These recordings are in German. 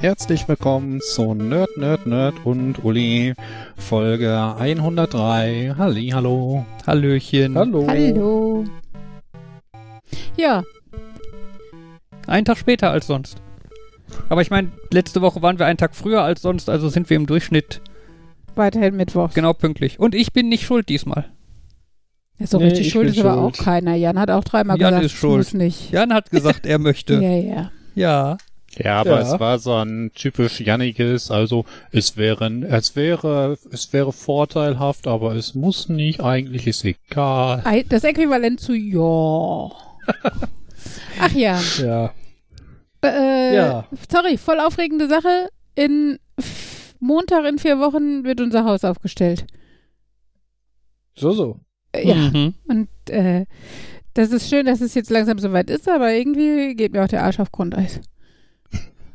Herzlich willkommen zu Nerd, Nerd, Nerd und Uli, Folge 103. Halli, hallo. Hallöchen. Hallo. Hallo. Ja, Einen Tag später als sonst. Aber ich meine, letzte Woche waren wir einen Tag früher als sonst, also sind wir im Durchschnitt weiterhin Mittwoch. genau pünktlich. Und ich bin nicht schuld diesmal. So Nee, richtig ich schuld ist aber auch schuld. keiner. Jan hat auch dreimal Jan gesagt, ist es schuld. muss nicht. Jan hat gesagt, er möchte. Ja, ja. Ja. Ja, aber Ja. es war so ein typisch Janniges, also es wäre, es wäre, es wäre vorteilhaft, aber es muss nicht, eigentlich ist egal. Das Äquivalent zu ja. Ach ja. Ja. Äh, Ja. Sorry, voll aufregende Sache. In Montag in vier Wochen wird unser Haus aufgestellt. So, so. Äh, Ja. Mhm. Und äh, das ist schön, dass es jetzt langsam soweit ist, aber irgendwie geht mir auch der Arsch auf Grundeis.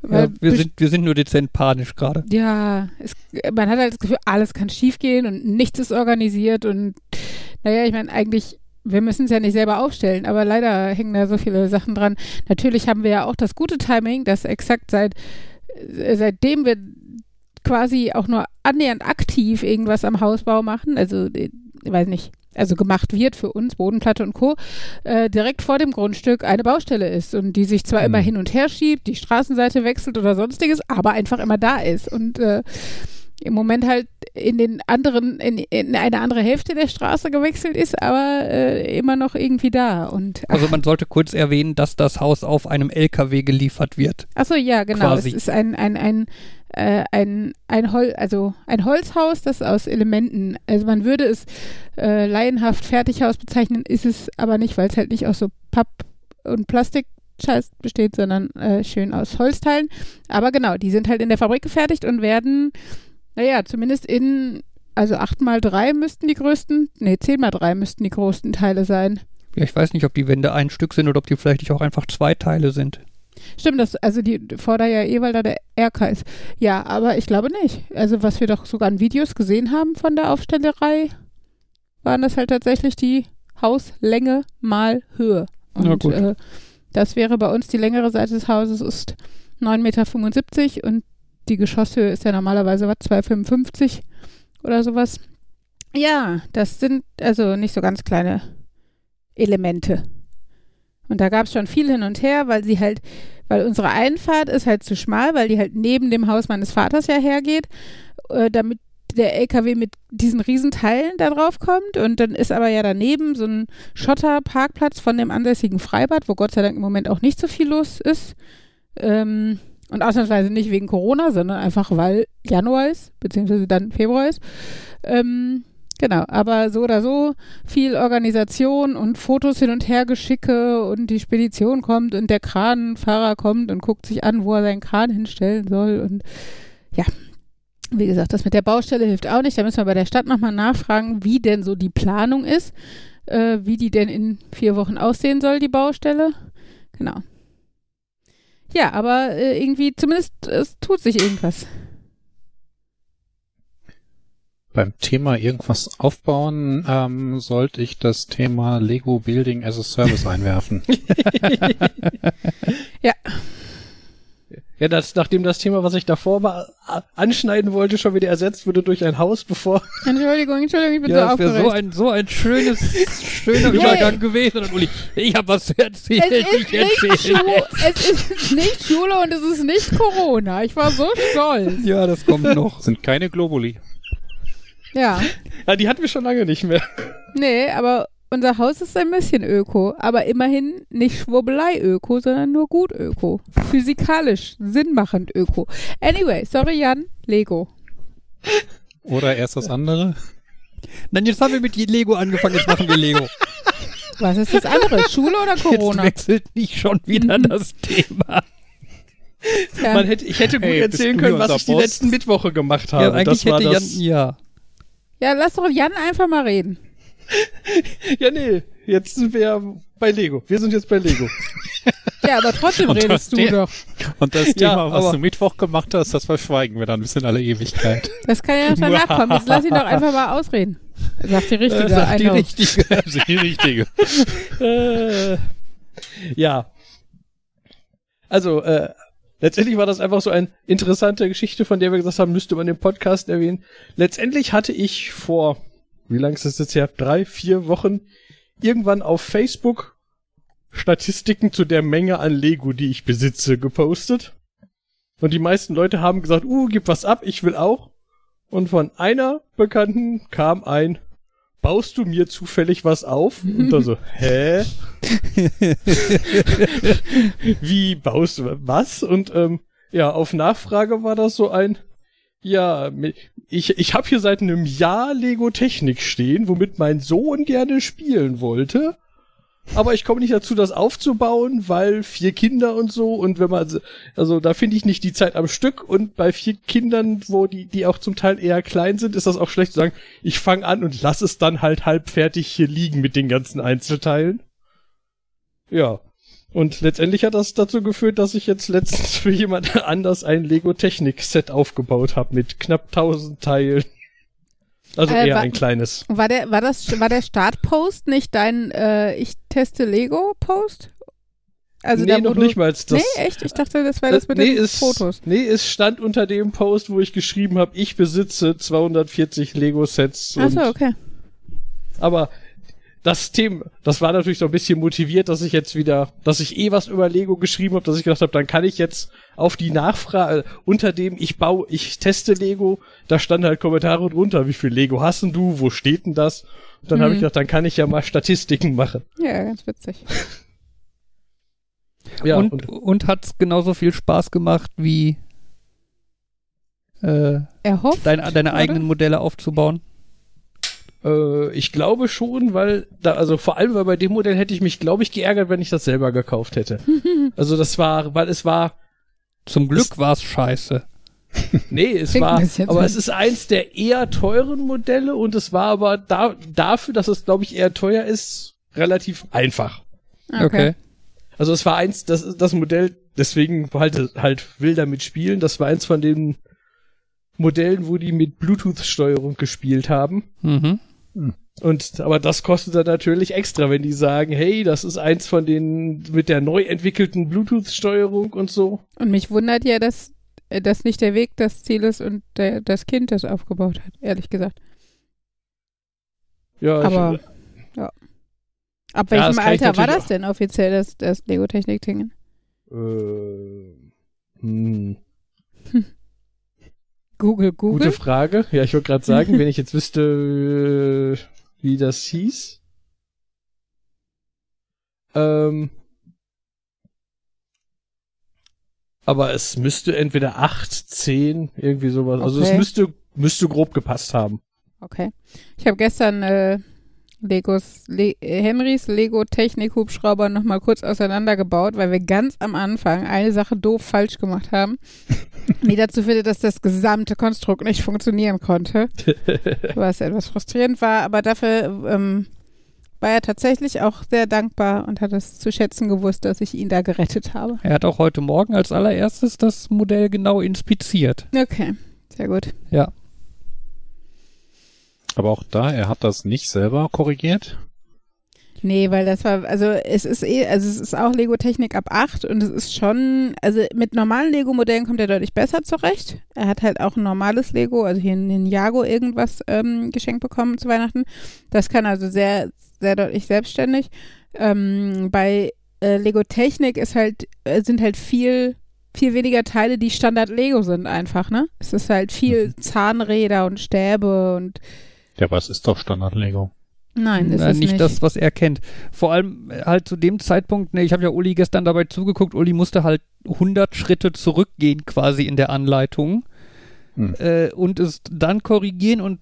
Ja wir, sind, wir sind nur dezent panisch gerade. Ja, es, man hat halt das Gefühl, alles kann schiefgehen und nichts ist organisiert und naja, ich meine, eigentlich, wir müssen es ja nicht selber aufstellen, aber leider hängen da so viele Sachen dran. Natürlich haben wir ja auch das gute Timing, dass exakt seit äh, seitdem wir quasi auch nur annähernd aktiv irgendwas am Hausbau machen, also äh, ich weiß nicht, also gemacht wird für uns, Bodenplatte und Co., äh, direkt vor dem Grundstück eine Baustelle ist und die sich zwar Hm. immer hin und her schiebt, die Straßenseite wechselt oder sonstiges, aber einfach immer da ist und äh, im Moment halt in den anderen, in, in eine andere Hälfte der Straße gewechselt ist, aber äh, immer noch irgendwie da. Und ach, Also man sollte kurz erwähnen, dass das Haus auf einem LKW geliefert wird. Achso, ja, genau. Quasi. Es ist ein, ein, ein, äh, ein, ein, Hol also ein Holzhaus, das aus Elementen, also man würde es äh, laienhaft Fertighaus bezeichnen, ist es aber nicht, weil es halt nicht aus so Papp und Plastik Scheiß besteht, sondern äh, schön aus Holzteilen. Aber genau, die sind halt in der Fabrik gefertigt und werden, naja, zumindest in, also 8 mal 3 müssten die größten, nee, 10 mal 3 müssten die größten Teile sein. Ja, ich weiß nicht, ob die Wände ein Stück sind oder ob die vielleicht nicht auch einfach zwei Teile sind. Stimmt, das, also die fordert ja eh, weil da der RK ist. Ja, aber ich glaube nicht. Also was wir doch sogar in Videos gesehen haben von der Aufstellerei, waren das halt tatsächlich die Hauslänge mal Höhe. Und Na gut. Äh, das wäre bei uns die längere Seite des Hauses ist 9,75 Meter und die Geschosshöhe ist ja normalerweise was 2,55 oder sowas. Ja, das sind also nicht so ganz kleine Elemente. Und da gab es schon viel hin und her, weil sie halt, weil unsere Einfahrt ist halt zu schmal, weil die halt neben dem Haus meines Vaters ja hergeht, äh, damit der LKW mit diesen Riesenteilen da drauf kommt. Und dann ist aber ja daneben so ein Schotterparkplatz von dem ansässigen Freibad, wo Gott sei Dank im Moment auch nicht so viel los ist. Ähm, und ausnahmsweise nicht wegen Corona, sondern einfach weil Januar ist, beziehungsweise dann Februar ist. Ähm, genau, aber so oder so viel Organisation und Fotos hin und her geschicke und die Spedition kommt und der Kranfahrer kommt und guckt sich an, wo er seinen Kran hinstellen soll und ja. Wie gesagt, das mit der Baustelle hilft auch nicht. Da müssen wir bei der Stadt nochmal nachfragen, wie denn so die Planung ist, äh, wie die denn in vier Wochen aussehen soll, die Baustelle. Genau. Ja, aber äh, irgendwie, zumindest es tut sich irgendwas. Beim Thema irgendwas aufbauen, ähm, sollte ich das Thema Lego Building as a Service einwerfen. Ja, das, nachdem das Thema, was ich davor mal a- anschneiden wollte, schon wieder ersetzt wurde durch ein Haus, bevor. Entschuldigung, Entschuldigung, ich bin Ja, so das wäre so aufgeregt. ein, so ein schönes, schöner. Übergang gewesen. Und Uli, ich habe was zu erzählen. es, ist Schu es ist nicht Schule und es ist nicht Corona. Ich war so stolz. Ja, das kommt noch. Sind keine Globuli. Ja. Ja, die hatten wir schon lange nicht mehr. Nee, aber unser Haus ist ein bisschen öko. Aber immerhin nicht Schwurbelei-öko, sondern nur gut öko. Physikalisch, sinnmachend öko. Anyway, sorry Jan, Lego. Oder erst das andere? Dann jetzt haben wir mit Lego angefangen, jetzt machen wir Lego. Was ist das andere? Schule oder Jetzt Corona? wechselt nicht schon wieder das Thema. Ja. Man hätte, ich hätte gut Hey, erzählen können, was ich die letzten Mittwoche gemacht habe. Ja, eigentlich das war hätte Jan, das, ja. ja, lass doch Jan einfach mal reden. Ja, nee, jetzt sind wir ja bei Lego. Wir sind jetzt bei Lego. Ja, aber trotzdem Und redest du doch. Und das Ja, Thema, was aber- du Mittwoch gemacht hast, das verschweigen wir dann bis in alle Ewigkeit. Das kann ja noch danach kommen. Jetzt lass ihn doch einfach mal ausreden. Sagt die Richtige. Sagt die I know. richtige. Also die richtige. äh, ja. Also, äh, letztendlich war das einfach so eine interessante Geschichte, von der wir gesagt haben, müsste man im Podcast erwähnen. Letztendlich hatte ich vor, wie lang ist das jetzt her? Drei, vier Wochen irgendwann auf Facebook Statistiken zu der Menge an Lego, die ich besitze, gepostet. Und die meisten Leute haben gesagt, uh, gib was ab, ich will auch. Und von einer Bekannten kam ein, baust du mir zufällig was auf? Und da so, hä? Wie baust du was? Und ähm, ja, auf Nachfrage war das so ein, ja, ich, ich habe hier seit einem Jahr Lego Technik stehen, womit mein Sohn gerne spielen wollte aber ich komme nicht dazu, das aufzubauen, weil vier Kinder und so und wenn man, also da finde ich nicht die Zeit am Stück und bei vier Kindern, wo die, die auch zum Teil eher klein sind, ist das auch schlecht zu sagen, ich fange an und lass es dann halt halb fertig hier liegen mit den ganzen Einzelteilen. Ja. Und letztendlich hat das dazu geführt, dass ich jetzt letztens für jemand anders ein Lego Technik Set aufgebaut habe mit knapp 1000 Teilen. Also Äh, eher wa- ein kleines. War der, war das, war der Startpost nicht dein äh, Ich teste Lego-Post? Also nee, da, noch du, nicht mal das. Nee, echt? Ich dachte, das wäre das mit nee, den es, Fotos. Nee, es stand unter dem Post, wo ich geschrieben habe, ich besitze 240 Lego-Sets. Achso, und- okay. Aber das Thema, das war natürlich so ein bisschen motiviert, dass ich jetzt wieder, dass ich eh was über Lego geschrieben habe, dass ich gedacht habe, dann kann ich jetzt auf die Nachfrage, unter dem ich baue, ich teste Lego, da standen halt Kommentare drunter, wie viel Lego hast denn du, wo steht denn das? Und dann habe ich Mhm. gedacht, dann kann ich ja mal Statistiken machen. Ja, ganz witzig. Ja, und und, und hat es genauso viel Spaß gemacht wie äh, Erhofft? deine, deine oder? eigenen Modelle aufzubauen. Äh, ich glaube schon, weil da, also vor allem, weil bei dem Modell hätte ich mich, glaube ich, geärgert, wenn ich das selber gekauft hätte. also das war, weil es war, Zum Glück war es scheiße. nee, es Klingt war, aber so. es ist eins der eher teuren Modelle und es war aber da, dafür, dass es, glaube ich, eher teuer ist, relativ einfach. Okay. Also es war eins, das, das Modell, deswegen halt, halt will damit spielen, das war eins von den Modellen, wo die mit Bluetooth-Steuerung gespielt haben. Mhm. Und aber das kostet dann natürlich extra, wenn die sagen, hey, das ist eins von den mit der neu entwickelten Bluetooth-Steuerung und so. Und mich wundert ja, dass äh, das nicht der Weg das Ziel ist und der, das Kind das aufgebaut hat, ehrlich gesagt. Ja, Aber, ja. Ab Ja, welchem ich Alter war das denn offiziell, das, das Lego-Technik-Ding? ich, äh, hm, Google, gute Google. Frage. Ja, ich wollte gerade sagen, wenn ich jetzt wüsste, äh, wie das hieß. Ähm, aber es müsste entweder 8, 10, irgendwie sowas. Also es Okay. müsste, müsste grob gepasst haben. Okay. Ich habe gestern äh, Legos, Le äh, Henrys Lego-Technik-Hubschrauber nochmal kurz auseinandergebaut, weil wir ganz am Anfang eine Sache doof falsch gemacht haben, die dazu führte, dass das gesamte Konstrukt nicht funktionieren konnte. was etwas frustrierend war, aber dafür ähm, war er tatsächlich auch sehr dankbar und hat es zu schätzen gewusst, dass ich ihn da gerettet habe. Er hat auch heute Morgen als allererstes das Modell genau inspiziert. Okay, sehr gut. Ja. Aber auch da, er hat das nicht selber korrigiert. Nee, weil das war, also es ist eh, also es ist auch Lego Technik ab 8 und es ist schon, also mit normalen Lego-Modellen kommt er deutlich besser zurecht. Er hat halt auch ein normales Lego, also hier ein Ninjago irgendwas ähm, geschenkt bekommen zu Weihnachten. Das kann also sehr, sehr deutlich selbstständig. Ähm, bei äh, Lego Technik ist halt, äh, sind halt viel, viel weniger Teile, die Standard Lego sind einfach, ne? Es ist halt viel Zahnräder und Stäbe und Ja, aber es ist doch Standard-Lego. Nein, ist Na, es nicht, nicht. das, was er kennt. Vor allem äh, halt zu dem Zeitpunkt, ne, ich habe ja Uli gestern dabei zugeguckt, Uli musste halt 100 Schritte zurückgehen quasi in der Anleitung Hm. äh, und es dann korrigieren und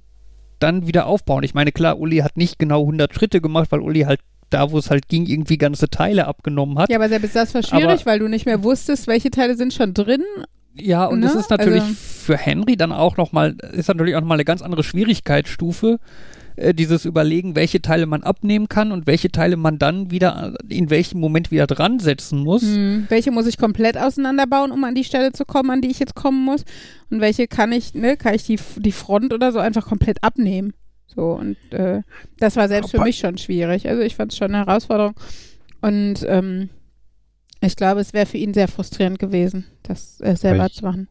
dann wieder aufbauen. Ich meine, klar, Uli hat nicht genau 100 Schritte gemacht, weil Uli halt da, wo es halt ging, irgendwie ganze Teile abgenommen hat. Ja, aber selbst das war schwierig, Aber- weil du nicht mehr wusstest, welche Teile sind schon drin. Ja, und Ne? es ist natürlich Also- für Henry dann auch nochmal, ist natürlich auch nochmal eine ganz andere Schwierigkeitsstufe, äh, dieses Überlegen, welche Teile man abnehmen kann und welche Teile man dann wieder äh, in welchem Moment wieder dran setzen muss. Hm. Welche muss ich komplett auseinanderbauen, um an die Stelle zu kommen, an die ich jetzt kommen muss? Und welche kann ich, ne, kann ich die, die Front oder so einfach komplett abnehmen? So, und äh, das war selbst für mich schon schwierig. Also ich fand es schon eine Herausforderung. Und ähm, Ich glaube, es wäre für ihn sehr frustrierend gewesen, das äh, selber Weil- zu machen.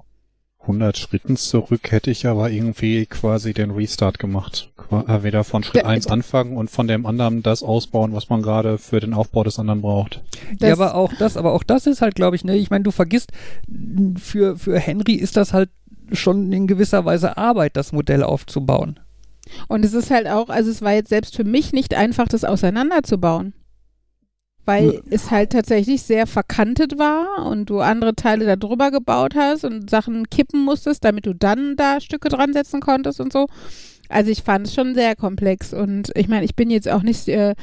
100 Schritten zurück hätte ich aber irgendwie quasi den Restart gemacht. Äh, Wieder von Schritt Ja, 1 anfangen und von dem anderen das ausbauen, was man gerade für den Aufbau des anderen braucht. Das, ja, aber auch das, aber auch das ist halt, glaube ich, ne, ich meine, du vergisst, für, für Henry ist das halt schon in gewisser Weise Arbeit, das Modell aufzubauen. Und es ist halt auch, also es war jetzt selbst für mich nicht einfach, das auseinanderzubauen. Weil Ja. es halt tatsächlich sehr verkantet war und du andere Teile da drüber gebaut hast und Sachen kippen musstest, damit du dann da Stücke dran setzen konntest und so. Also ich fand es schon sehr komplex und ich meine, ich bin jetzt auch nicht, äh,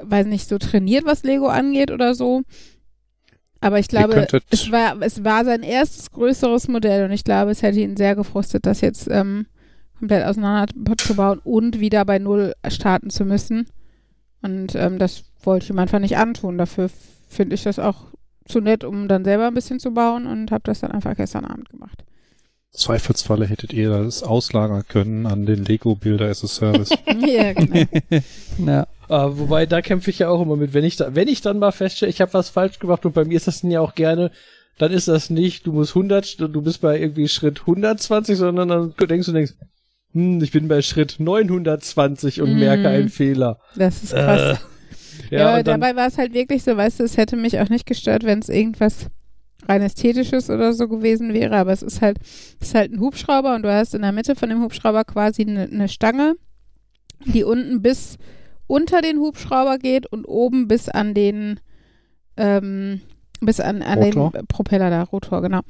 weiß nicht, so trainiert, was Lego angeht oder so. Aber ich glaube, es war, es war sein erstes größeres Modell und ich glaube, es hätte ihn sehr gefrustet, das jetzt ähm, komplett auseinanderzubauen und wieder bei Null starten zu müssen. Und ähm, das wollte ich ihm einfach nicht antun. Dafür finde ich das auch zu nett, um dann selber ein bisschen zu bauen und habe das dann einfach gestern Abend gemacht. Zweifelsfalle hättet ihr das auslagern können an den Lego Builder as a Service. ja, genau. Ja. Äh, wobei, da kämpfe ich ja auch immer mit. Wenn ich, da, wenn ich dann mal feststelle, ich habe was falsch gemacht und bei mir ist das dann ja auch gerne, dann ist das nicht, du musst 100, St- du bist bei irgendwie Schritt 120, sondern dann denkst du, denkst, hm, ich bin bei Schritt 920 und Mhm. merke einen Fehler. Das ist krass. Äh, ja, ja, dabei war es halt wirklich so, weißt du, es hätte mich auch nicht gestört, wenn es irgendwas rein ästhetisches oder so gewesen wäre, aber es ist halt, es ist halt ein Hubschrauber und du hast in der Mitte von dem Hubschrauber quasi eine ne Stange, die unten bis unter den Hubschrauber geht und oben bis an den ähm, bis an, an Rotor? den Propeller da, Rotor, genau.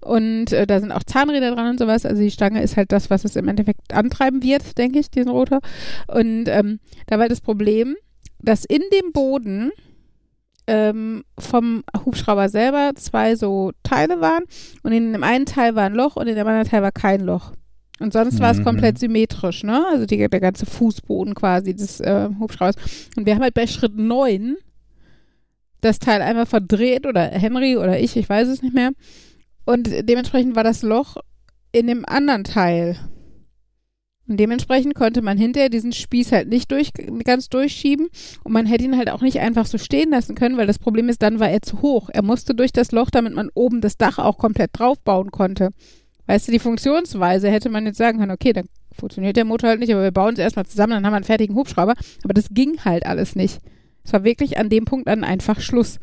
Und äh, da sind auch Zahnräder dran und sowas. Also die Stange ist halt das, was es im Endeffekt antreiben wird, denke ich, diesen Rotor. Und ähm, da war das Problem, dass in dem Boden ähm, vom Hubschrauber selber zwei so Teile waren und in dem einen Teil war ein Loch und in dem anderen Teil war kein Loch. Und sonst war es Mhm. komplett symmetrisch, ne? Also die, der ganze Fußboden quasi des äh, Hubschraubers. Und wir haben halt bei Schritt 9 das Teil einmal verdreht oder Henry oder ich, ich weiß es nicht mehr. Und dementsprechend war das Loch in dem anderen Teil. Und dementsprechend konnte man hinterher diesen Spieß halt nicht durch, ganz durchschieben und man hätte ihn halt auch nicht einfach so stehen lassen können, weil das Problem ist, dann war er zu hoch. Er musste durch das Loch, damit man oben das Dach auch komplett draufbauen konnte. Weißt du, die Funktionsweise hätte man jetzt sagen können, okay, dann funktioniert der Motor halt nicht, aber wir bauen es erstmal zusammen, dann haben wir einen fertigen Hubschrauber. Aber das ging halt alles nicht. Es war wirklich an dem Punkt dann einfach Schluss.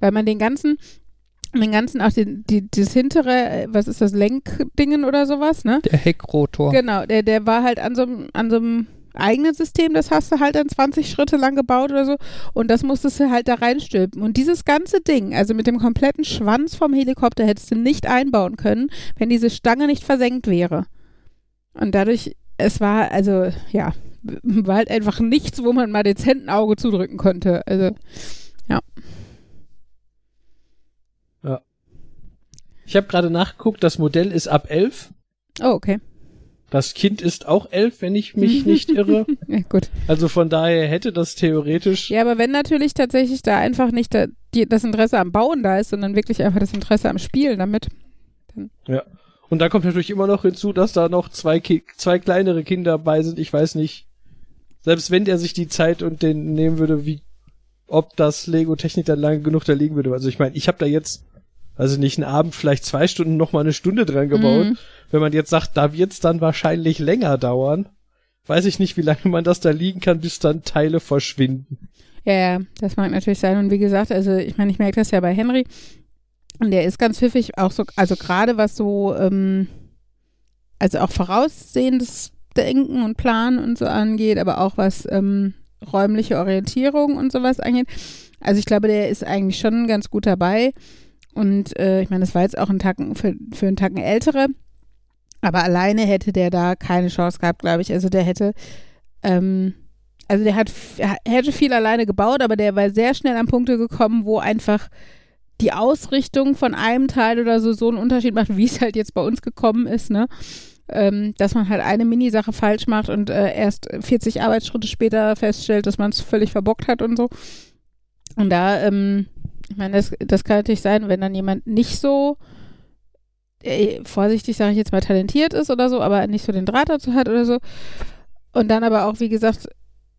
Weil man den ganzen, den ganzen, auch den, die, das hintere, was ist das, Lenkdingen oder sowas, ne? Der Heckrotor. Genau, der, der war halt an so einem, an so einem eigenen System, das hast du halt dann 20 Schritte lang gebaut oder so und das musstest du halt da reinstülpen. Und dieses ganze Ding, also mit dem kompletten Schwanz vom Helikopter hättest du nicht einbauen können, wenn diese Stange nicht versenkt wäre. Und dadurch, es war, also, ja, war halt einfach nichts, wo man mal dezent ein Auge zudrücken konnte. Also, ich habe gerade nachgeguckt, das Modell ist ab 11. oh, okay. Das Kind ist auch 11, wenn ich mich nicht irre. Ja, gut. Also von daher hätte das theoretisch Ja, aber wenn natürlich tatsächlich da einfach nicht da, die, das Interesse am Bauen da ist, sondern wirklich einfach das Interesse am Spielen damit. Ja. Und da kommt natürlich immer noch hinzu, dass da noch zwei, Ki zwei kleinere Kinder bei sind. Ich weiß nicht, selbst wenn der sich die Zeit und den nehmen würde, wie, ob das Lego Technik dann lange genug da liegen würde. Also ich meine, ich habe da jetzt, also nicht einen Abend, vielleicht zwei Stunden, noch mal eine Stunde dran gebaut. Mhm. Wenn man jetzt sagt, da wird's dann wahrscheinlich länger dauern, weiß ich nicht, wie lange man das da liegen kann, bis dann Teile verschwinden. Ja, ja, das mag natürlich sein. Und wie gesagt, also ich meine, ich merke das ja bei Henry. Und der ist ganz pfiffig, auch so, also gerade was so, ähm, also auch voraussehendes Denken und Planen und so angeht, aber auch was ähm, räumliche Orientierung und sowas angeht. Also ich glaube, der ist eigentlich schon ganz gut dabei. Und äh, ich meine, das war jetzt auch ein Tacken für, für einen Tacken ältere. Aber alleine hätte der da keine Chance gehabt, glaube ich. Also der hätte, ähm, also der hat, hätte viel alleine gebaut, aber der war sehr schnell an Punkte gekommen, wo einfach die Ausrichtung von einem Teil oder so so einen Unterschied macht, wie es halt jetzt bei uns gekommen ist, ne? Ähm, dass man halt eine Minisache falsch macht und äh, erst 40 Arbeitsschritte später feststellt, dass man es völlig verbockt hat und so. Und da, ähm, ich meine, das, das kann natürlich sein, wenn dann jemand nicht so äh, vorsichtig sage ich jetzt mal talentiert ist oder so, aber nicht so den Draht dazu hat oder so. Und dann aber auch, wie gesagt,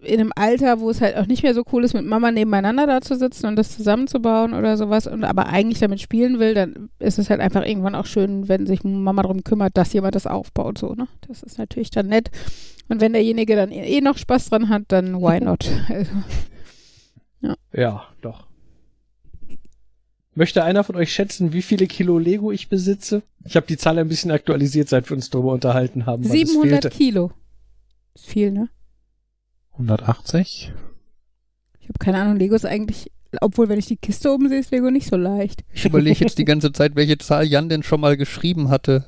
in einem Alter, wo es halt auch nicht mehr so cool ist, mit Mama nebeneinander da zu sitzen und das zusammenzubauen oder sowas und aber eigentlich damit spielen will, dann ist es halt einfach irgendwann auch schön, wenn sich Mama darum kümmert, dass jemand das aufbaut, so, ne? Das ist natürlich dann nett. Und wenn derjenige dann eh noch Spaß dran hat, dann why not? Also, Ja, doch. Möchte einer von euch schätzen, wie viele Kilo Lego ich besitze? Ich habe die Zahl ein bisschen aktualisiert, seit wir uns darüber unterhalten haben. weil es 700 fehlte. Kilo. Ist viel, ne? 180? Ich habe keine Ahnung, Lego ist eigentlich, obwohl wenn ich die Kiste oben sehe, ist Lego nicht so leicht. Ich überlege jetzt die ganze Zeit, welche Zahl Jan denn schon mal geschrieben hatte.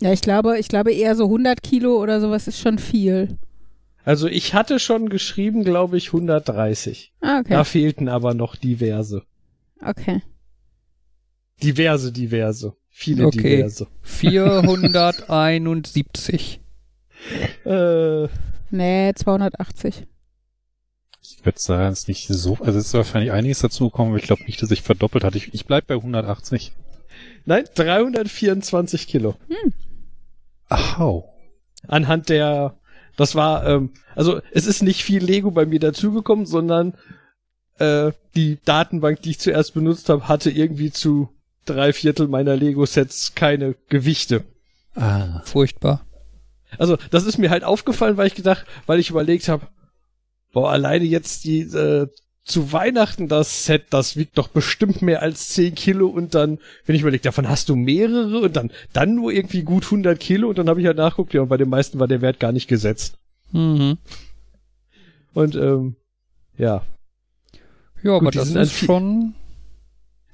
Ja, ich glaube, ich glaube eher so 100 Kilo oder sowas ist schon viel. Also ich hatte schon geschrieben, glaube ich, 130. Ah, okay. Da fehlten aber noch diverse. Okay. Diverse, diverse. Viele Okay. diverse. 471. Äh, Nee, 280. Ich würde sagen, es ist nicht so, also es ist wahrscheinlich einiges dazugekommen, aber ich glaube nicht, dass sich verdoppelt hat. Ich, ich bleib bei 180. nein, 324 Kilo. Au. Anhand der, das war, ähm, also es ist nicht viel Lego bei mir dazugekommen, sondern äh, die Datenbank, die ich zuerst benutzt habe, hatte irgendwie zu drei Viertel meiner Lego-Sets keine Gewichte. Ah. Furchtbar. Also das ist mir halt aufgefallen, weil ich gedacht, weil ich überlegt habe, boah, alleine jetzt die äh, zu Weihnachten das Set, das wiegt doch bestimmt mehr als 10 Kilo und dann, wenn ich überlegt, davon hast du mehrere und dann dann nur irgendwie gut 100 Kilo und dann habe ich halt nachguckt, ja, und bei den meisten war der Wert gar nicht gesetzt. Mhm. Und ähm, ja, Ja, aber die das ist schon.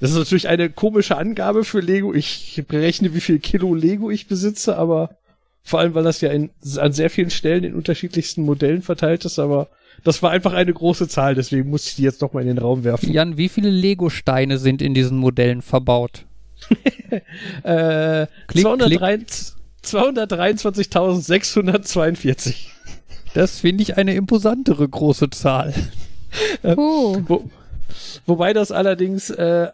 das ist natürlich eine komische Angabe für Lego. Ich berechne, wie viel Kilo Lego ich besitze, aber vor allem, weil das ja in, an sehr vielen Stellen in unterschiedlichsten Modellen verteilt ist, aber das war einfach eine große Zahl, deswegen musste ich die jetzt noch mal in den Raum werfen. Jan, wie viele Lego-Steine sind in diesen Modellen verbaut? Äh, Klick, 223 223.642. Das finde ich eine imposantere große Zahl. Oh. Wo, wobei das allerdings äh,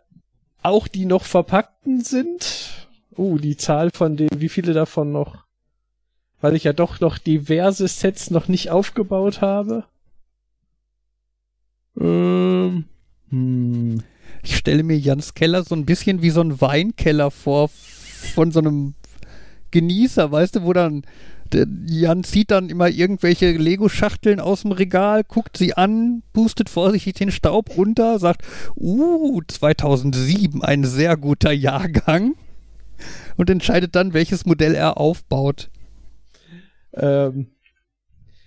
auch die noch verpackten sind. Uh, die Zahl von denen, wie viele davon noch, weil ich ja doch noch diverse Sets noch nicht aufgebaut habe. Ähm, hm. Ich stelle mir Jans Keller so ein bisschen wie so ein Weinkeller vor von so einem Genießer, weißt du, wo dann Jan zieht dann immer irgendwelche Lego-Schachteln aus dem Regal, guckt sie an, pustet vorsichtig den Staub runter, sagt, uh, 2007, ein sehr guter Jahrgang und entscheidet dann, welches Modell er aufbaut. Ähm,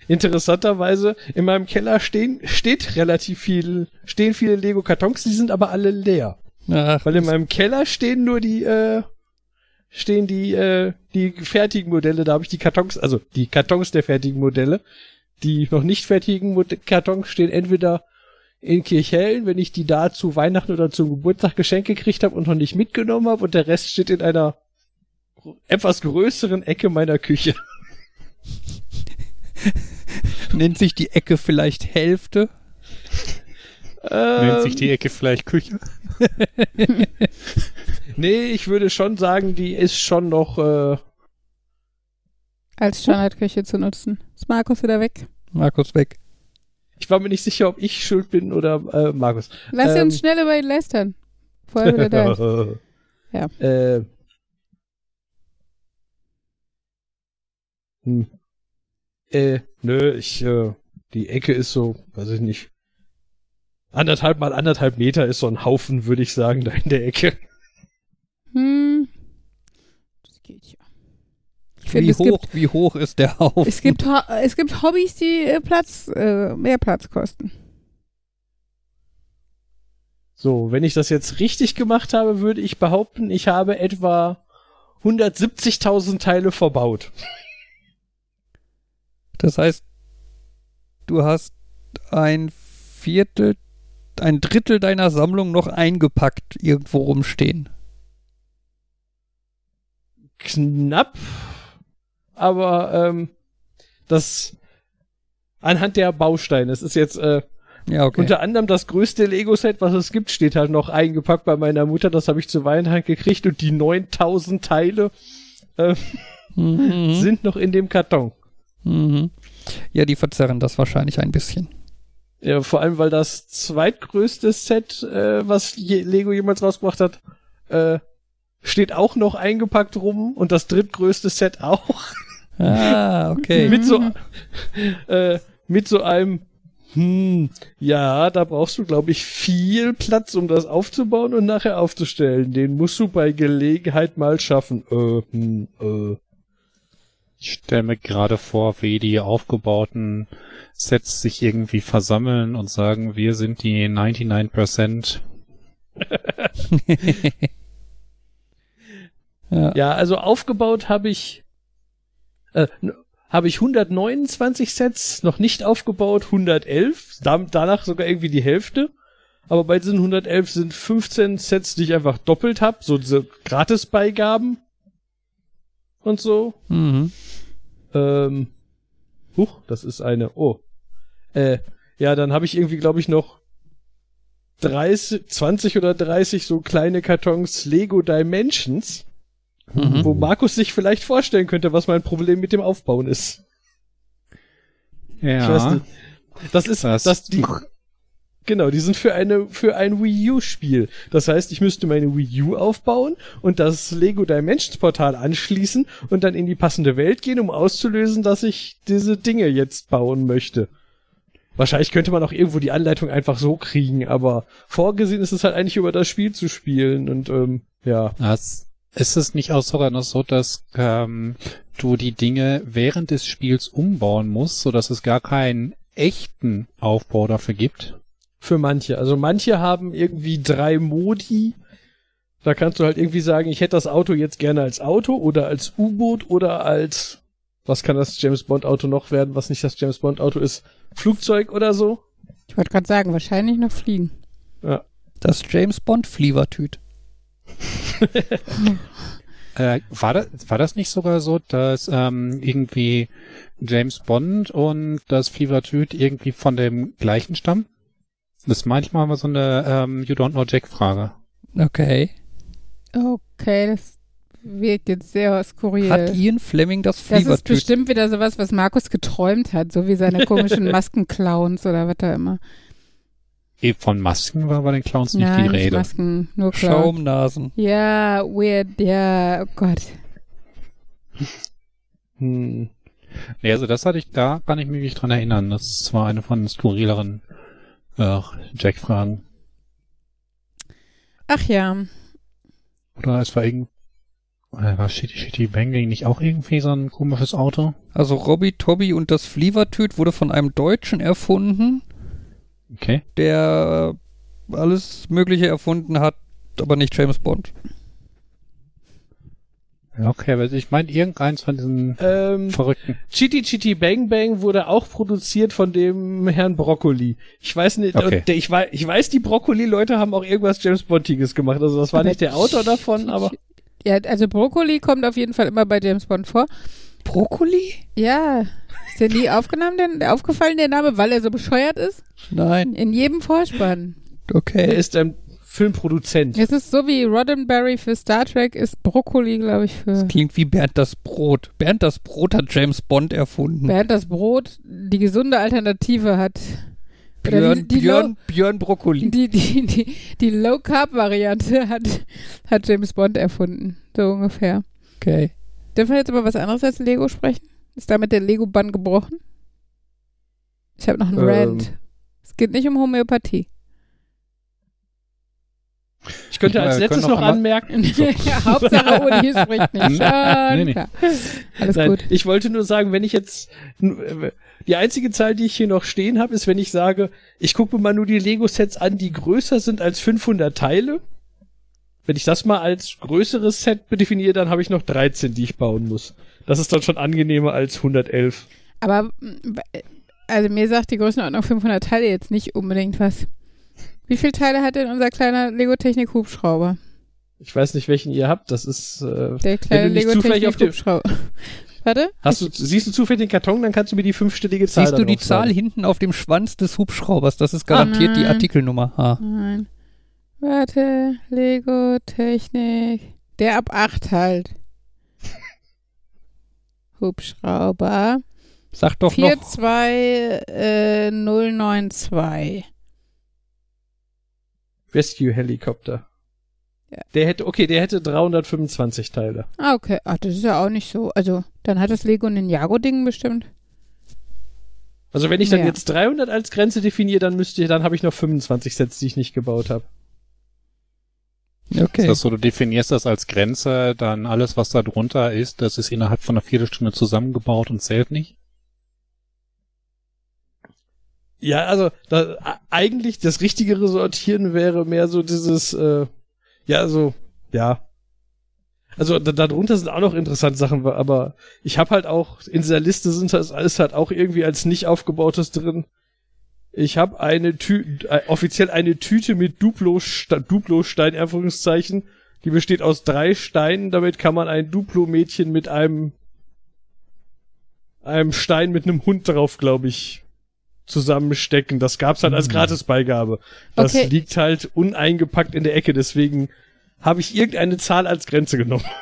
interessanterweise, in meinem Keller stehen, steht relativ viel, stehen viele Lego-Kartons, die sind aber alle leer. Ach, Weil in meinem Keller stehen nur die, äh, stehen die, äh, die fertigen Modelle, da habe ich die Kartons, also die Kartons der fertigen Modelle. Die noch nicht fertigen Mod Kartons stehen entweder in Kirchhellen, wenn ich die da zu Weihnachten oder zum Geburtstag geschenkt gekriegt habe und noch nicht mitgenommen habe und der Rest steht in einer etwas größeren Ecke meiner Küche. nennt sich die Ecke vielleicht Hälfte. Nennt Ähm, sich die Ecke vielleicht Küche? Nee, ich würde schon sagen, die ist schon noch, äh, Als Standardküche zu nutzen. Ist Markus wieder weg? Markus weg. ich war mir nicht sicher, ob ich schuld bin oder äh, Markus. Lass Ähm. uns schnell über ihn lästern. Vorher wieder da ist. Ja. Äh, hm. Äh, nö, ich, äh, die Ecke ist so, weiß ich nicht. Anderthalb mal anderthalb Meter ist so ein Haufen, würde ich sagen, da in der Ecke. Hm. Das geht ja. Ich finde, Wie hoch, gibt, wie hoch ist der Haufen? es, gibt, Ho- es gibt Hobbys, die äh, Platz, äh, mehr Platz kosten. So, wenn ich das jetzt richtig gemacht habe, würde ich behaupten, ich habe etwa 170.000 Teile verbaut. Das heißt, du hast ein Viertel, ein Drittel deiner Sammlung noch eingepackt irgendwo rumstehen. Knapp, aber ähm, das anhand der Bausteine. Es ist jetzt äh, Ja, okay. Unter anderem das größte Lego-Set, was es gibt, steht halt noch eingepackt bei meiner Mutter. Das habe ich zu Weihnachten gekriegt und die 9000 Teile äh, mhm. sind noch in dem Karton. Mhm. Ja, die verzerren das wahrscheinlich ein bisschen. Ja, vor allem, weil das zweitgrößte Set, äh, was je Lego jemals rausgebracht hat, äh, steht auch noch eingepackt rum und das drittgrößte Set auch. Ah, okay. mit so, äh, mit so einem, hm, ja, da brauchst du, glaube ich, viel Platz, um das aufzubauen und nachher aufzustellen. Den musst du bei Gelegenheit mal schaffen. Äh, hm, äh. Ich stelle mir gerade vor, wie die aufgebauten Sets sich irgendwie versammeln und sagen, wir sind die 99%. ja. Ja, also aufgebaut habe ich, äh, habe ich 129 Sets, noch nicht aufgebaut 111, da, danach sogar irgendwie die Hälfte. Aber bei diesen 111 sind 15 Sets, die ich einfach doppelt habe, so diese Gratisbeigaben und so. Mhm. Ähm, huch, das ist eine, oh. Äh, ja, dann habe ich irgendwie, glaube ich, noch 30, 20 oder 30 so kleine Kartons Lego Dimensions, Mhm. wo Markus sich vielleicht vorstellen könnte, was mein Problem mit dem Aufbauen ist. Ja. Ich weiß nicht. Das ist, Das- das, die, genau, die sind für eine, für ein Wii U Spiel. Das heißt, ich müsste meine Wii U aufbauen und das Lego Dimensions Portal anschließen und dann in die passende Welt gehen, um auszulösen, dass ich diese Dinge jetzt bauen möchte. Wahrscheinlich könnte man auch irgendwo die Anleitung einfach so kriegen, aber vorgesehen ist es halt eigentlich über das Spiel zu spielen und ähm, ja. Das, ist es nicht auch sogar noch so, dass ähm, du die Dinge während des Spiels umbauen musst, sodass es gar keinen echten Aufbau dafür gibt? Für manche. Also manche haben irgendwie drei Modi. Da kannst du halt irgendwie sagen, ich hätte das Auto jetzt gerne als Auto oder als U-Boot oder als, was kann das James Bond Auto noch werden, was nicht das James Bond Auto ist, Flugzeug oder so. Ich wollte gerade sagen, wahrscheinlich noch fliegen. Ja. Das James Bond Flievertüt. Äh, war, das, war das nicht sogar so, dass ähm, irgendwie James Bond und das Flievertüt irgendwie von dem gleichen stammen? Das ist manchmal mal so eine ähm, You Don't Know Jack-Frage. Okay. Okay, das wirkt jetzt sehr skurril. Hat Ian Fleming das das ist bestimmt wieder sowas, was Markus geträumt hat, so wie seine komischen Maskenclowns oder was da immer. Eh, Von Masken war bei den Clowns nicht Nein, die nicht Rede. Masken, nur Clowns. Schaumnasen. Ja, weird, ja, oh Gott. Hm. Nee, also das hatte ich, da kann ich mich nicht dran erinnern. Das war eine von den skurrileren äh, Jack-Fragen. Ach ja, Oder es war irgend... Äh, war Shitty Shitty Bang Bang nicht auch irgendwie so ein komisches Auto? Also Robby Tobby und das Flievertüt wurde von einem Deutschen erfunden, Okay. der alles Mögliche erfunden hat, aber nicht James Bond. Ja, okay, aber ich meine irgendeins von diesen Ähm, Verrückten. Chitty Chitty Bang Bang wurde auch produziert von dem Herrn Broccoli. Ich weiß nicht, Okay. der, ich, weiß, ich weiß, die Broccoli-Leute haben auch irgendwas James Bondiges gemacht. Also das war Aber nicht der Autor davon, aber ja, also Brokkoli kommt auf jeden Fall immer bei James Bond vor. Brokkoli? Ja, ist dir nie aufgenommen, denn, aufgefallen der Name, weil er so bescheuert ist? Nein. In jedem Vorspann. er Okay. ist ein Filmproduzent. Es ist so wie Roddenberry für Star Trek ist Brokkoli, glaube ich, für Klingt wie Bernd das Brot. Bernd das Brot hat James Bond erfunden. Bernd das Brot die gesunde Alternative hat. Björn, die, die, Björn, Björn Brokkoli. Low, die, die, die, die Low-Carb-Variante hat, hat James Bond erfunden. So ungefähr. Okay. Dürfen wir jetzt über was anderes als Lego sprechen? Ist damit der Lego-Bann gebrochen? Ich habe noch einen Ähm. Rant. Es geht nicht um Homöopathie. Ich könnte Ich, als letztes noch noch anmerken, ja, Hauptsache Uni spricht nicht. Schon Nee, nee. klar. Alles Nein, gut. ich wollte nur sagen, wenn ich jetzt äh, die einzige Zahl, die ich hier noch stehen habe, ist, wenn ich sage, ich gucke mir mal nur die Lego-Sets an, die größer sind als 500 Teile. Wenn ich das mal als größeres Set definiere, dann habe ich noch 13, die ich bauen muss. Das ist dann schon angenehmer als 111. Aber, also mir sagt die Größenordnung 500 Teile jetzt nicht unbedingt was. Wie viele Teile hat denn unser kleiner Lego-Technik-Hubschrauber? Ich weiß nicht, welchen ihr habt. Das ist. Äh, Der kleine Lego-Technik-Hubschrauber. Warte? hast du, siehst du zufällig den Karton, dann kannst du mir die fünfstellige Zahl Siehst du die Zahl sagen. hinten auf dem Schwanz des Hubschraubers? Das ist garantiert die nein. Artikelnummer. Ha. Nein. Warte, Lego-Technik. Der ab 8 halt. Hubschrauber. Sag doch noch. 42092. Rescue Helikopter. Ja. Der hätte, okay, der hätte 325 Teile. Ah, okay. Ach, das ist ja auch nicht so. Also, dann hat das Lego Ninjago-Ding bestimmt. Also wenn ich dann Ja. jetzt 300 als Grenze definiere, dann müsste dann habe ich noch 25 Sets, die ich nicht gebaut habe. Okay. Das heißt, so, du definierst das als Grenze, dann alles, was da drunter ist, das ist innerhalb von einer Viertelstunde zusammengebaut und zählt nicht? Ja, also da, eigentlich das richtigere Sortieren wäre mehr so dieses, äh, ja, so, ja. Also da, darunter sind auch noch interessante Sachen, aber ich habe halt auch, in dieser Liste sind das alles halt auch irgendwie als nicht aufgebautes drin. Ich habe eine Tü äh, offiziell eine Tüte mit Duplo, Sta Duplo-Stein, Anführungszeichen. Die besteht aus drei Steinen. Damit kann man ein Duplo-Mädchen mit einem einem Stein mit einem Hund drauf, glaube ich, zusammenstecken. Das gab's halt als Hm. Gratisbeigabe. Das Okay. liegt halt uneingepackt in der Ecke, deswegen habe ich irgendeine Zahl als Grenze genommen.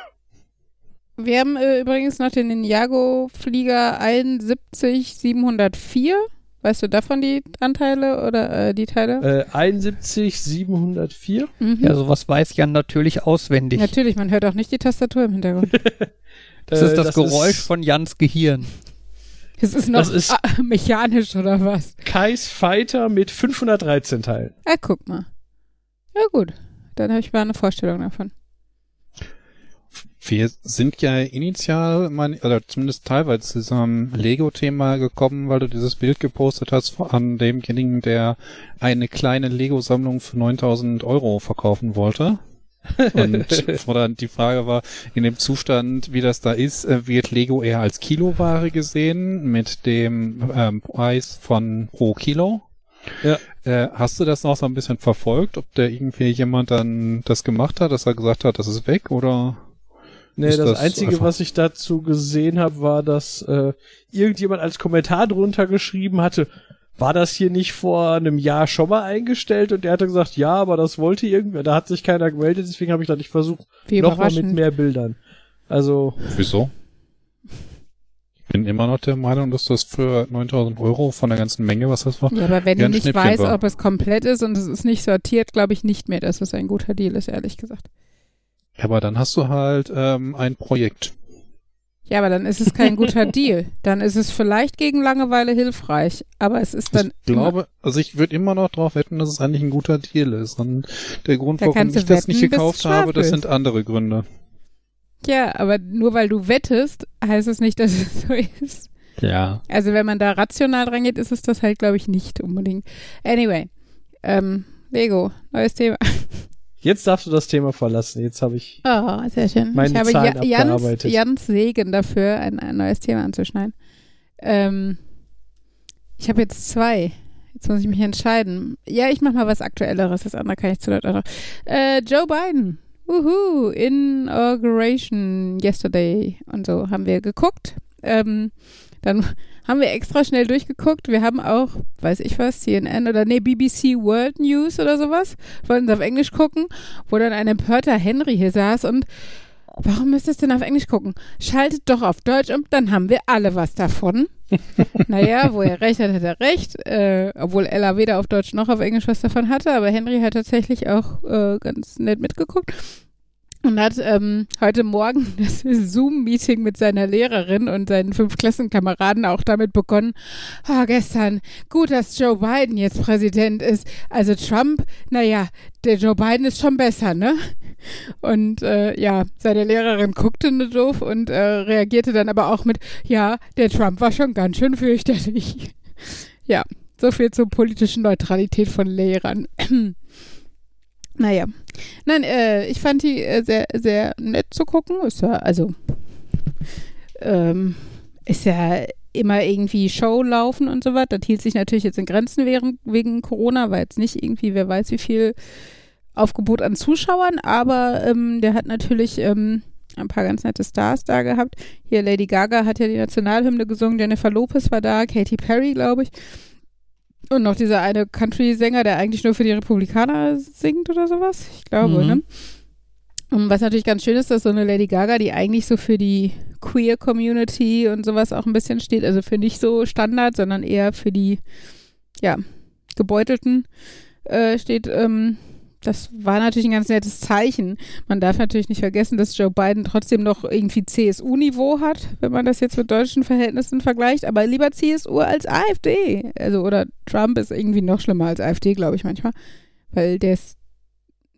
Wir haben äh, übrigens noch den Ninjago-Flieger 71704. Weißt du davon die Anteile oder äh, die Teile? Äh, 71, 704. Mhm. Ja, sowas weiß Jan natürlich auswendig. Natürlich, man hört auch nicht die Tastatur im Hintergrund. Das ist Äh, das, Geräusch ist von Jans Gehirn. Es ist noch Das ist- ah, mechanisch oder was? Kais Fighter mit 513 Teilen. Ah, guck mal. Ja gut, dann habe ich mal eine Vorstellung davon. Wir sind ja initial, mein, oder zumindest teilweise zu diesem Lego-Thema gekommen, weil du dieses Bild gepostet hast an demjenigen, der eine kleine Lego-Sammlung für 9000 Euro verkaufen wollte. Und wo dann die Frage war, in dem Zustand, wie das da ist, äh, wird Lego eher als Kiloware gesehen mit dem ähm, Preis von pro Kilo. Ja. Äh, hast du das noch so ein bisschen verfolgt, ob da irgendwie jemand dann das gemacht hat, dass er gesagt hat, das ist weg oder? Nee, das, das Einzige, was ich dazu gesehen habe, war, dass äh, irgendjemand als Kommentar drunter geschrieben hatte, war das hier nicht vor einem Jahr schon mal eingestellt? Und der hatte gesagt, ja, aber das wollte irgendwer, da hat sich keiner gemeldet, deswegen habe ich dann nicht versucht, nochmal mit mehr Bildern. Also, Wieso? Ich bin immer noch der Meinung, dass das für 9000 Euro von der ganzen Menge, was das war, Ja, aber wenn Ja, du nicht weißt, war. ob es komplett ist und es ist nicht sortiert, glaube ich nicht mehr, dass es ein guter Deal ist, ehrlich gesagt. aber dann hast du halt ähm, ein Projekt. Ja, aber dann ist es kein guter Deal. Dann ist es vielleicht gegen Langeweile hilfreich, aber es ist dann ich glaube, also ich würde immer noch darauf wetten, dass es eigentlich ein guter Deal ist. Und der Grund, Da warum ich das nicht wetten, gekauft habe, das sind andere Gründe. ja, aber nur weil du wettest, heißt es nicht, dass es so ist. Ja. Also wenn man da rational rangeht, ist es das halt, glaube ich, nicht unbedingt. Anyway, ähm, Lego, neues Thema. Jetzt darfst du das Thema verlassen. Jetzt habe ich. Oh, sehr schön. Meine ich habe Zahlen ja, Jans, abgearbeitet. Jans Segen dafür, ein, ein neues Thema anzuschneiden. Ähm, ich habe jetzt zwei. Jetzt muss ich mich entscheiden. Ja, ich mache mal was Aktuelleres. Das andere kann ich zu laut auch noch. Äh, Joe Biden. Wuhu. Inauguration yesterday. Und so haben wir geguckt. Ähm, dann haben wir extra schnell durchgeguckt. Wir haben auch, weiß ich was, CNN oder nee, BBC World News oder sowas. Wollten es auf Englisch gucken, wo dann ein empörter Henry hier saß und warum müsst ihr es denn auf Englisch gucken? Schaltet doch auf Deutsch und dann haben wir alle was davon. naja, wo er recht hat, hat er recht. Äh, obwohl Ella weder auf Deutsch noch auf Englisch was davon hatte, aber Henry hat tatsächlich auch äh, ganz nett mitgeguckt. Und hat ähm, heute Morgen das Zoom-Meeting mit seiner Lehrerin und seinen fünf Klassenkameraden auch damit begonnen. Ah, gestern, gut, dass Joe Biden jetzt Präsident ist. Also Trump, naja, der Joe Biden ist schon besser, ne? Und äh, ja, seine Lehrerin guckte nur doof und äh, reagierte dann aber auch mit, ja, der Trump war schon ganz schön fürchterlich. ja, so viel zur politischen Neutralität von Lehrern. naja. Nein, äh, ich fand die äh, sehr, sehr nett zu gucken. Ist ja, also, ähm, ist ja immer irgendwie Show laufen und so was. Das hielt sich natürlich jetzt in Grenzen wegen, wegen Corona, weil jetzt nicht irgendwie, wer weiß wie viel Aufgebot an Zuschauern, aber ähm, der hat natürlich ähm, ein paar ganz nette Stars da gehabt. Hier Lady Gaga hat ja die Nationalhymne gesungen, Jennifer Lopez war da, Katy Perry, glaube ich. Und noch dieser eine Country-Sänger, der eigentlich nur für die Republikaner singt oder sowas. Ich glaube, Mhm. ne? Und was natürlich ganz schön ist, dass so eine Lady Gaga, die eigentlich so für die Queer Community und sowas auch ein bisschen steht, also für nicht so Standard, sondern eher für die, ja, Gebeutelten äh, steht, ähm, das war natürlich ein ganz nettes Zeichen. Man darf natürlich nicht vergessen, dass Joe Biden trotzdem noch irgendwie CSU-Niveau hat, wenn man das jetzt mit deutschen Verhältnissen vergleicht, aber lieber CSU als AfD. Also, oder Trump ist irgendwie noch schlimmer als AfD, glaube ich manchmal. Weil der ist,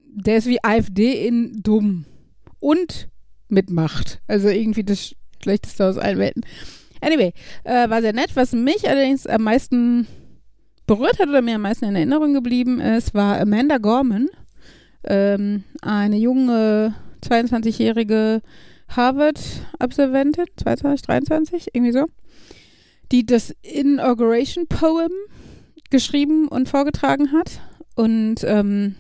der ist wie AfD in dumm und mit Macht. Also irgendwie das Schlechteste aus allen Welten. Anyway, äh, war sehr nett. Was mich allerdings am meisten berührt hat oder mir am meisten in Erinnerung geblieben ist, war Amanda Gorman, ähm, eine junge 22-jährige Harvard-Absolventin, 22, 23, irgendwie so, die das Inauguration Poem geschrieben und vorgetragen hat. Und ähm,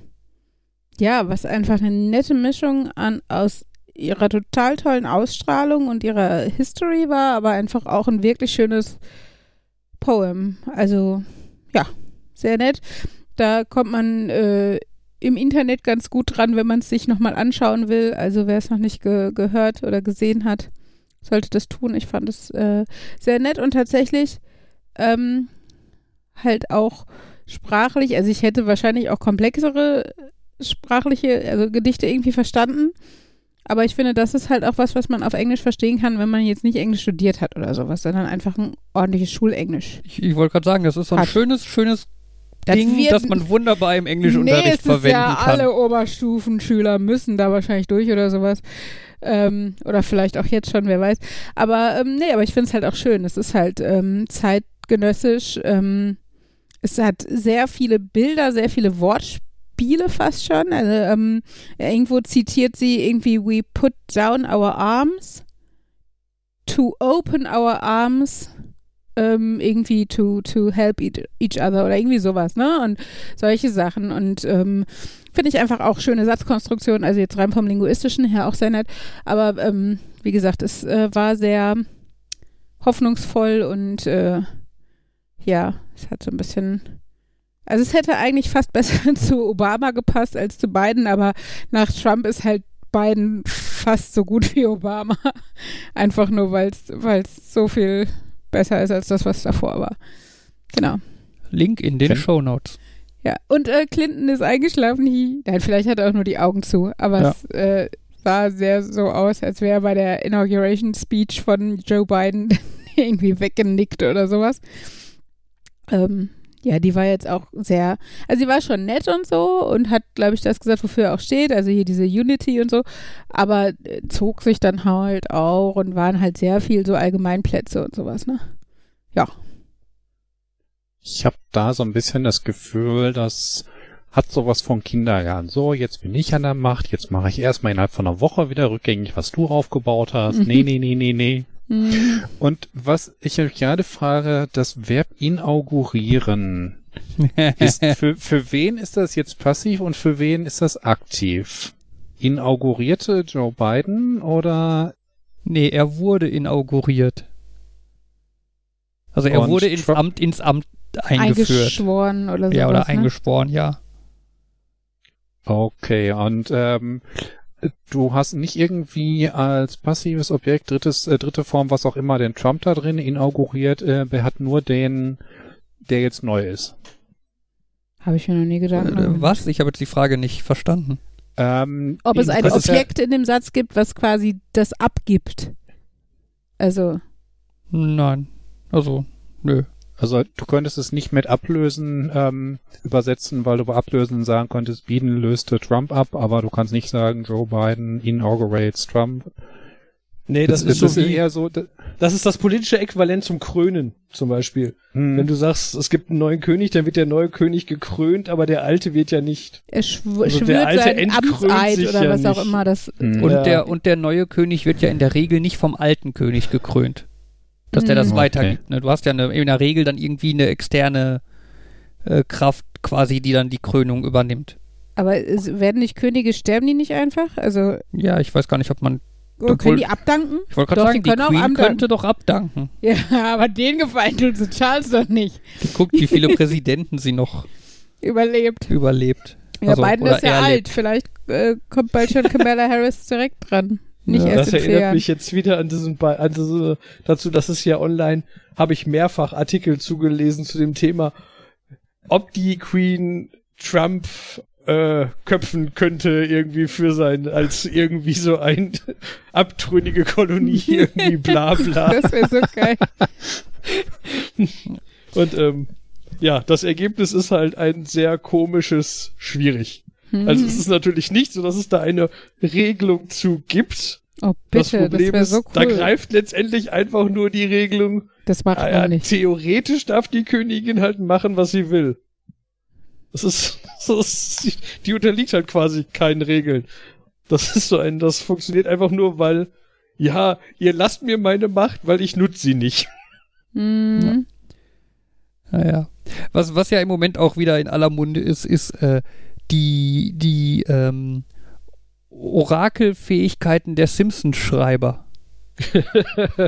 ja, was einfach eine nette Mischung an aus ihrer total tollen Ausstrahlung und ihrer History war, aber einfach auch ein wirklich schönes Poem. Also ja, sehr nett. Da kommt man äh, im Internet ganz gut dran, wenn man es sich nochmal anschauen will. Also wer es noch nicht ge gehört oder gesehen hat, sollte das tun. Ich fand es äh, sehr nett und tatsächlich ähm, halt auch sprachlich, also ich hätte wahrscheinlich auch komplexere sprachliche, also Gedichte irgendwie verstanden. Aber ich finde, das ist halt auch was, was man auf Englisch verstehen kann, wenn man jetzt nicht Englisch studiert hat oder sowas, sondern einfach ein ordentliches Schulenglisch. Ich, ich wollte gerade sagen, das ist so ein Hat. schönes, schönes Das Ding, das man wunderbar im Nee, Englischunterricht verwenden ja kann. alle Oberstufenschüler müssen da wahrscheinlich durch oder sowas. Ähm, oder vielleicht auch jetzt schon, wer weiß. Aber ähm, nee, aber ich finde es halt auch schön. Es ist halt ähm, zeitgenössisch. Ähm, es hat sehr viele Bilder, sehr viele Wortspiele fast schon. Also ähm, irgendwo zitiert sie irgendwie We put down our arms to open our arms ähm, irgendwie to, to help each, each other oder irgendwie sowas, ne? Und solche Sachen. Und ähm, finde ich einfach auch schöne Satzkonstruktion, also jetzt rein vom Linguistischen her auch sehr nett. Aber ähm, wie gesagt, es äh, war sehr hoffnungsvoll und äh, ja, es hat so ein bisschen. Also es hätte eigentlich fast besser zu Obama gepasst als zu Biden, aber nach Trump ist halt Biden fast so gut wie Obama. Einfach nur, weil es so viel besser ist als das, was davor war. Genau. Link in den Wenn- Shownotes. Ja, und äh, Clinton ist eingeschlafen. Hi. Nein, vielleicht hat er auch nur die Augen zu, aber Ja. es äh, sah sehr so aus, als wäre er bei der Inauguration Speech von Joe Biden irgendwie weggenickt oder sowas. Ähm, ja, die war jetzt auch sehr, also sie war schon nett und so und hat, glaube ich, das gesagt, wofür er auch steht, also hier diese Unity und so, aber äh, zog sich dann halt auch und waren halt sehr viel so Allgemeinplätze und sowas, ne? Ja. Ich habe da so ein bisschen das Gefühl, das hat sowas von Kindergarten. So, jetzt bin ich an der Macht, jetzt mache ich erstmal innerhalb von einer Woche wieder rückgängig, was du aufgebaut hast. Nee, nee, nee, nee, nee. Hm. Und was ich euch gerade frage, das Verb inaugurieren. Ist, für, für wen ist das jetzt passiv und für wen ist das aktiv? Inaugurierte Joe Biden oder nee, er wurde inauguriert. Also er Und wurde ins Trump- Amt, ins Amt eingeführt. eingeschworen oder so. Ja, oder ne? eingeschworen, ja. Okay, und ähm, du hast nicht irgendwie als passives Objekt, drittes, äh, dritte Form, was auch immer, den Trump da drin inauguriert, äh, er hat nur den, der jetzt neu ist. Habe ich mir noch nie gedacht. Äh, was? Ich habe jetzt die Frage nicht verstanden. Ähm, Ob es ein Objekt in dem Satz gibt, was quasi das abgibt. Also, Nein. Also, nö. Also du könntest es nicht mit ablösen ähm, übersetzen, weil du bei ablösen sagen könntest, Biden löste Trump ab, aber du kannst nicht sagen, Joe Biden inaugurates Trump. Nee, das, ist das so wie, eher so. d- das ist das politische Äquivalent zum Krönen, zum Beispiel. Hm. Wenn du sagst, es gibt einen neuen König, dann wird der neue König gekrönt, aber der alte wird ja nicht. er schw Also schwört der alte seinen entkrönt Amtseid oder ja was auch nicht. immer das. Hm. Und, Ja. der, und der neue König wird ja in der Regel nicht vom alten König gekrönt. Dass der das Mhm. Okay. weitergibt. Ne? Du hast ja eine, in der Regel dann irgendwie eine externe äh, Kraft quasi, die dann die Krönung übernimmt. Aber es werden nicht Könige, sterben die nicht einfach? Also, Ja, ich weiß gar nicht, ob man. können Obwohl- die abdanken? Ich wollte gerade Doch, sagen, die die, können auch Queen abdanken. könnte doch abdanken. Ja, aber den gefallen tut sie Charles doch nicht. Guckt, wie viele Präsidenten sie noch Überlebt. überlebt. Ja, Also, Biden oder ist ja er alt. Vielleicht äh, kommt bald schon Kamala Harris direkt dran. Nicht Ja. erst Das erinnert Jahren. mich jetzt wieder an diesen, Be- an diese, dazu, dass es ja online, habe ich mehrfach Artikel zugelesen zu dem Thema, ob die Queen Trump äh, köpfen könnte irgendwie für sein, als irgendwie so ein abtrünnige Kolonie, irgendwie bla bla. Das wäre so geil. Und ähm, ja, das Ergebnis ist halt ein sehr komisches, schwierig. Also es ist natürlich nicht so, dass es da eine Regelung zu gibt. Oh, das bitte, das, Problem wäre ist, so cool. da greift letztendlich einfach nur die Regelung, das macht Ah, man ja, nicht. theoretisch darf die Königin halt machen, was sie will. Das ist, das ist, die unterliegt halt quasi keinen Regeln. Das ist so ein, das funktioniert einfach nur, weil, ja, ihr lasst mir meine Macht, weil ich nutze sie nicht. Mhm. Naja. Was, was ja im Moment auch wieder in aller Munde ist, ist äh, die, die ähm, Orakelfähigkeiten der Simpsons-Schreiber.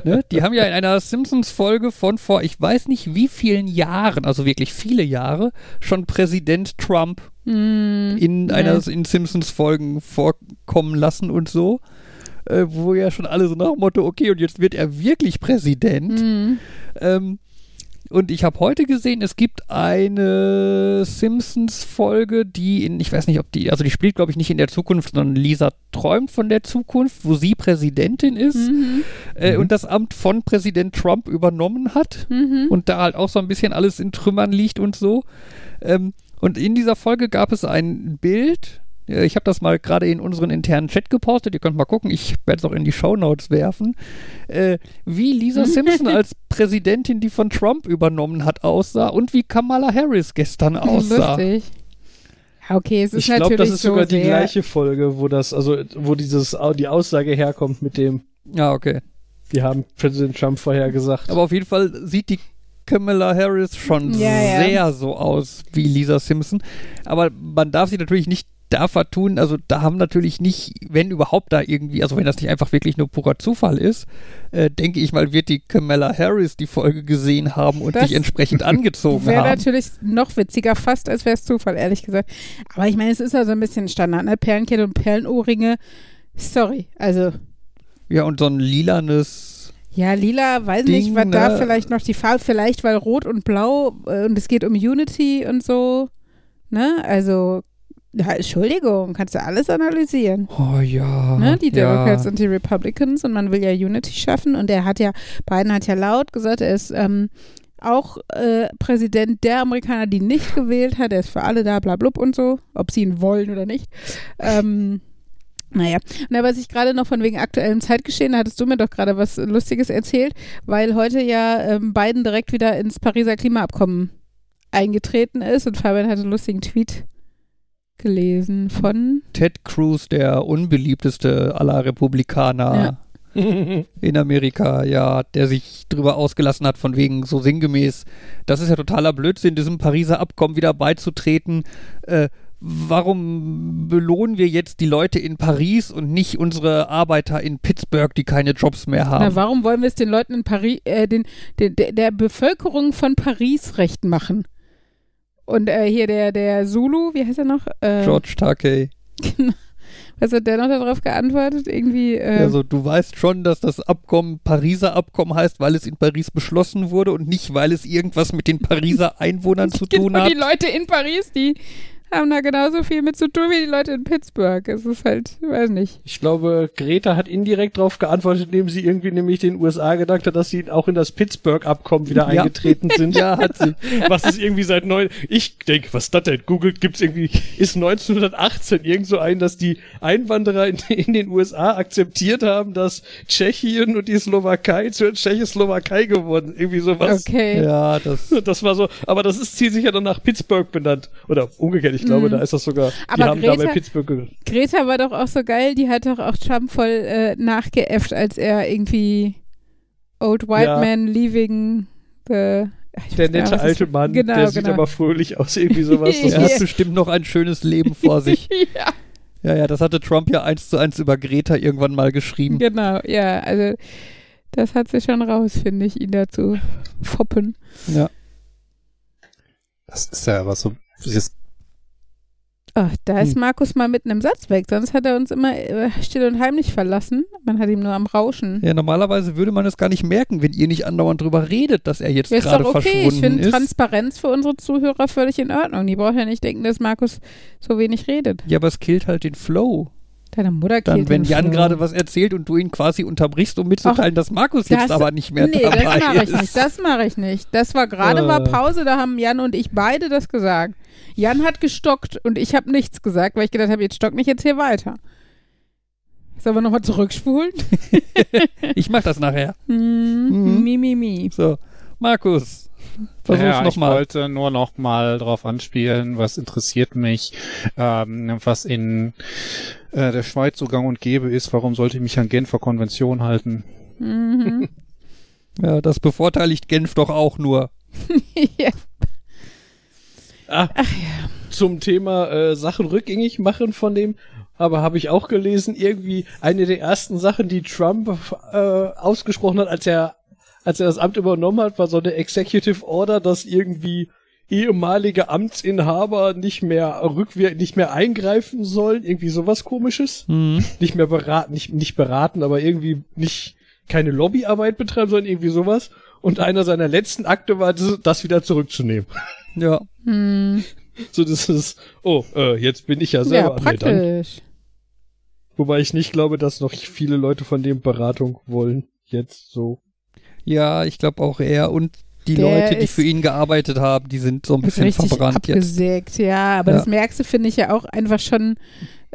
ne? Die haben ja in einer Simpsons-Folge von vor, ich weiß nicht wie vielen Jahren, also wirklich viele Jahre, schon Präsident Trump Mhm. in Ja. einer in Simpsons-Folgen vorkommen lassen und so. Äh, wo ja schon alle so nach dem Motto, okay, und jetzt wird er wirklich Präsident. Mhm. Ähm, und ich habe heute gesehen, es gibt eine Simpsons-Folge, die in, ich weiß nicht, ob die, also die spielt, glaube ich, nicht in der Zukunft, sondern Lisa träumt von der Zukunft, wo sie Präsidentin ist Mhm. äh, Mhm. und das Amt von Präsident Trump übernommen hat Mhm. und da halt auch so ein bisschen alles in Trümmern liegt und so. Ähm, und in dieser Folge gab es ein Bild. Äh, Ich habe das mal gerade in unseren internen Chat gepostet. Ihr könnt mal gucken. Ich werde es auch in die Shownotes werfen. Äh, wie Lisa Simpson als Präsidentin, die von Trump übernommen hat, aussah und wie Kamala Harris gestern aussah. Lustig. Ja, Okay, es ist Ich glaube, natürlich das ist so sogar die gleiche Folge, wo das, also, wo dieses, die Aussage herkommt mit dem, Ja, okay. die haben Präsident Trump vorher gesagt. Aber auf jeden Fall sieht die Kamala Harris schon Ja, ja. sehr so aus wie Lisa Simpson. Aber man darf sie natürlich nicht da vertun. Also da haben natürlich nicht, wenn überhaupt da irgendwie, also wenn das nicht einfach wirklich nur purer Zufall ist, äh, denke ich mal, wird die Kamala Harris die Folge gesehen haben und Das sich entsprechend angezogen Wäre haben. natürlich noch witziger, fast als wäre es Zufall, ehrlich gesagt. Aber ich meine, es ist ja so ein bisschen Standard, ne? Perlenkette und Perlenohrringe. Sorry, also Ja, und so ein lilanes. ja, lila, weiß Ding, nicht, was da ne? vielleicht noch die Farbe, vielleicht weil rot und blau äh, und es geht um Unity und so, ne? Also, ja, Entschuldigung, kannst du alles analysieren. Oh ja. ne, die Democrats ja. und die Republicans und man will ja Unity schaffen und er hat ja, Biden hat ja laut gesagt, er ist ähm, auch äh, Präsident der Amerikaner, die nicht gewählt hat, er ist für alle da, bla blub und so, ob sie ihn wollen oder nicht. Ähm, naja, und da was ich gerade noch von wegen aktuellem Zeitgeschehen, da hattest du mir doch gerade was Lustiges erzählt, weil heute ja ähm, Biden direkt wieder ins Pariser Klimaabkommen eingetreten ist und Fabian hat einen lustigen Tweet gelesen von Ted Cruz, der unbeliebteste aller Republikaner in Amerika, ja, der sich drüber ausgelassen hat, von wegen so sinngemäß, das ist ja totaler Blödsinn, diesem Pariser Abkommen wieder beizutreten. Äh, warum belohnen wir jetzt die Leute in Paris und nicht unsere Arbeiter in Pittsburgh, die keine Jobs mehr haben? Na, warum wollen wir es den Leuten in Paris, äh, den, den, der Bevölkerung von Paris recht machen? Und äh, hier der, der Zulu, wie heißt er noch? Äh, George Takei. Was hat der noch darauf geantwortet? Irgendwie, äh, Also du weißt schon, dass das Abkommen Pariser Abkommen heißt, weil es in Paris beschlossen wurde und nicht, weil es irgendwas mit den Pariser Einwohnern zu tun genau, hat. die Leute in Paris, die haben da genauso viel mit zu tun wie die Leute in Pittsburgh. Es ist halt, weiß nicht. Ich glaube, Greta hat indirekt darauf geantwortet, indem sie irgendwie nämlich den USA gedacht hat, dass sie auch in das Pittsburgh-Abkommen wieder Ja. eingetreten sind. Ja, hat sie. Was ist irgendwie seit neun, ich denke, was ist das denn? Googelt gibt's irgendwie, ist 1918 irgend so ein, dass die Einwanderer in, in den USA akzeptiert haben, dass Tschechien und die Slowakei zur Tschechoslowakei geworden, irgendwie sowas. Okay. Ja, das. Das war so, aber das ist zielsicher dann nach Pittsburgh benannt. Oder umgekehrt, ich glaube, Mhm. da ist das sogar, die Aber haben da bei Greta- Pittsburgh ge- Greta war doch auch so geil, die hat doch auch Trump voll äh, nachgeäfft, als er irgendwie Old White Ja. Man leaving the. Ich Der nette was alte Mann, genau, der sieht genau. aber fröhlich aus, irgendwie sowas. Das Er hat bestimmt noch ein schönes Leben vor sich. ja, Ja, ja, das hatte Trump ja eins zu eins über Greta irgendwann mal geschrieben. genau, ja, also das hat sich schon raus, finde ich, ihn dazu foppen. Ja. Das ist ja aber so. Das Oh, da ist Hm. Markus mal mitten im Satz weg, sonst hat er uns immer äh, still und heimlich verlassen. Man hat ihm nur am Rauschen. Ja, normalerweise würde man es gar nicht merken, wenn ihr nicht andauernd drüber redet, dass er jetzt Ja, ist gerade doch okay. Ich verschwunden finde ist. Transparenz für unsere Zuhörer völlig in Ordnung. Die brauchen ja nicht denken, dass Markus so wenig redet. Ja, aber es killt halt den Flow. Deine Mutter Dann, killt wenn den Jan gerade was erzählt und du ihn quasi unterbrichst, um mitzuteilen, dass Markus jetzt das- aber nicht mehr Nee, dabei das mache ich ist. nicht. Das mache ich nicht. Das war gerade war Äh. Pause, da haben Jan und ich beide das gesagt. Jan hat gestockt und ich habe nichts gesagt, weil ich gedacht habe, jetzt stock nicht jetzt hier weiter. Sollen wir nochmal zurückspulen? Ich mach das nachher. Hm, Mhm. Mi, mi, mi. So, Markus, versuch's ja, ich nochmal. wollte nur noch mal drauf anspielen, was interessiert mich, ähm, was in äh, der Schweiz so gang und gäbe ist. Warum sollte ich mich an Genfer Konvention halten? Mhm. Ja, das bevorteiligt Genf doch auch nur. ja. Ah, Zum Thema äh, Sachen rückgängig machen von dem, aber habe ich auch gelesen, irgendwie eine der ersten Sachen, die Trump äh, ausgesprochen hat, als er als er das Amt übernommen hat, war so eine Executive Order, dass irgendwie ehemalige Amtsinhaber nicht mehr rückwirkend nicht mehr eingreifen sollen, irgendwie sowas komisches, Mhm. nicht mehr beraten, nicht nicht beraten, aber irgendwie nicht keine Lobbyarbeit betreiben, sondern irgendwie sowas. Und einer seiner letzten Akte war, das, das wieder zurückzunehmen. Ja. Hm. So, das ist, oh, äh, jetzt bin ich ja ja, selber Dann. praktisch. Wobei ich nicht glaube, dass noch viele Leute von dem Beratung wollen. Jetzt so. Ja, ich glaube auch er und die Der Leute, die für ihn gearbeitet haben, die sind so ein bisschen richtig verbrannt jetzt. abgesägt, ja. Aber Ja. das merkst du, finde ich ja auch einfach schon,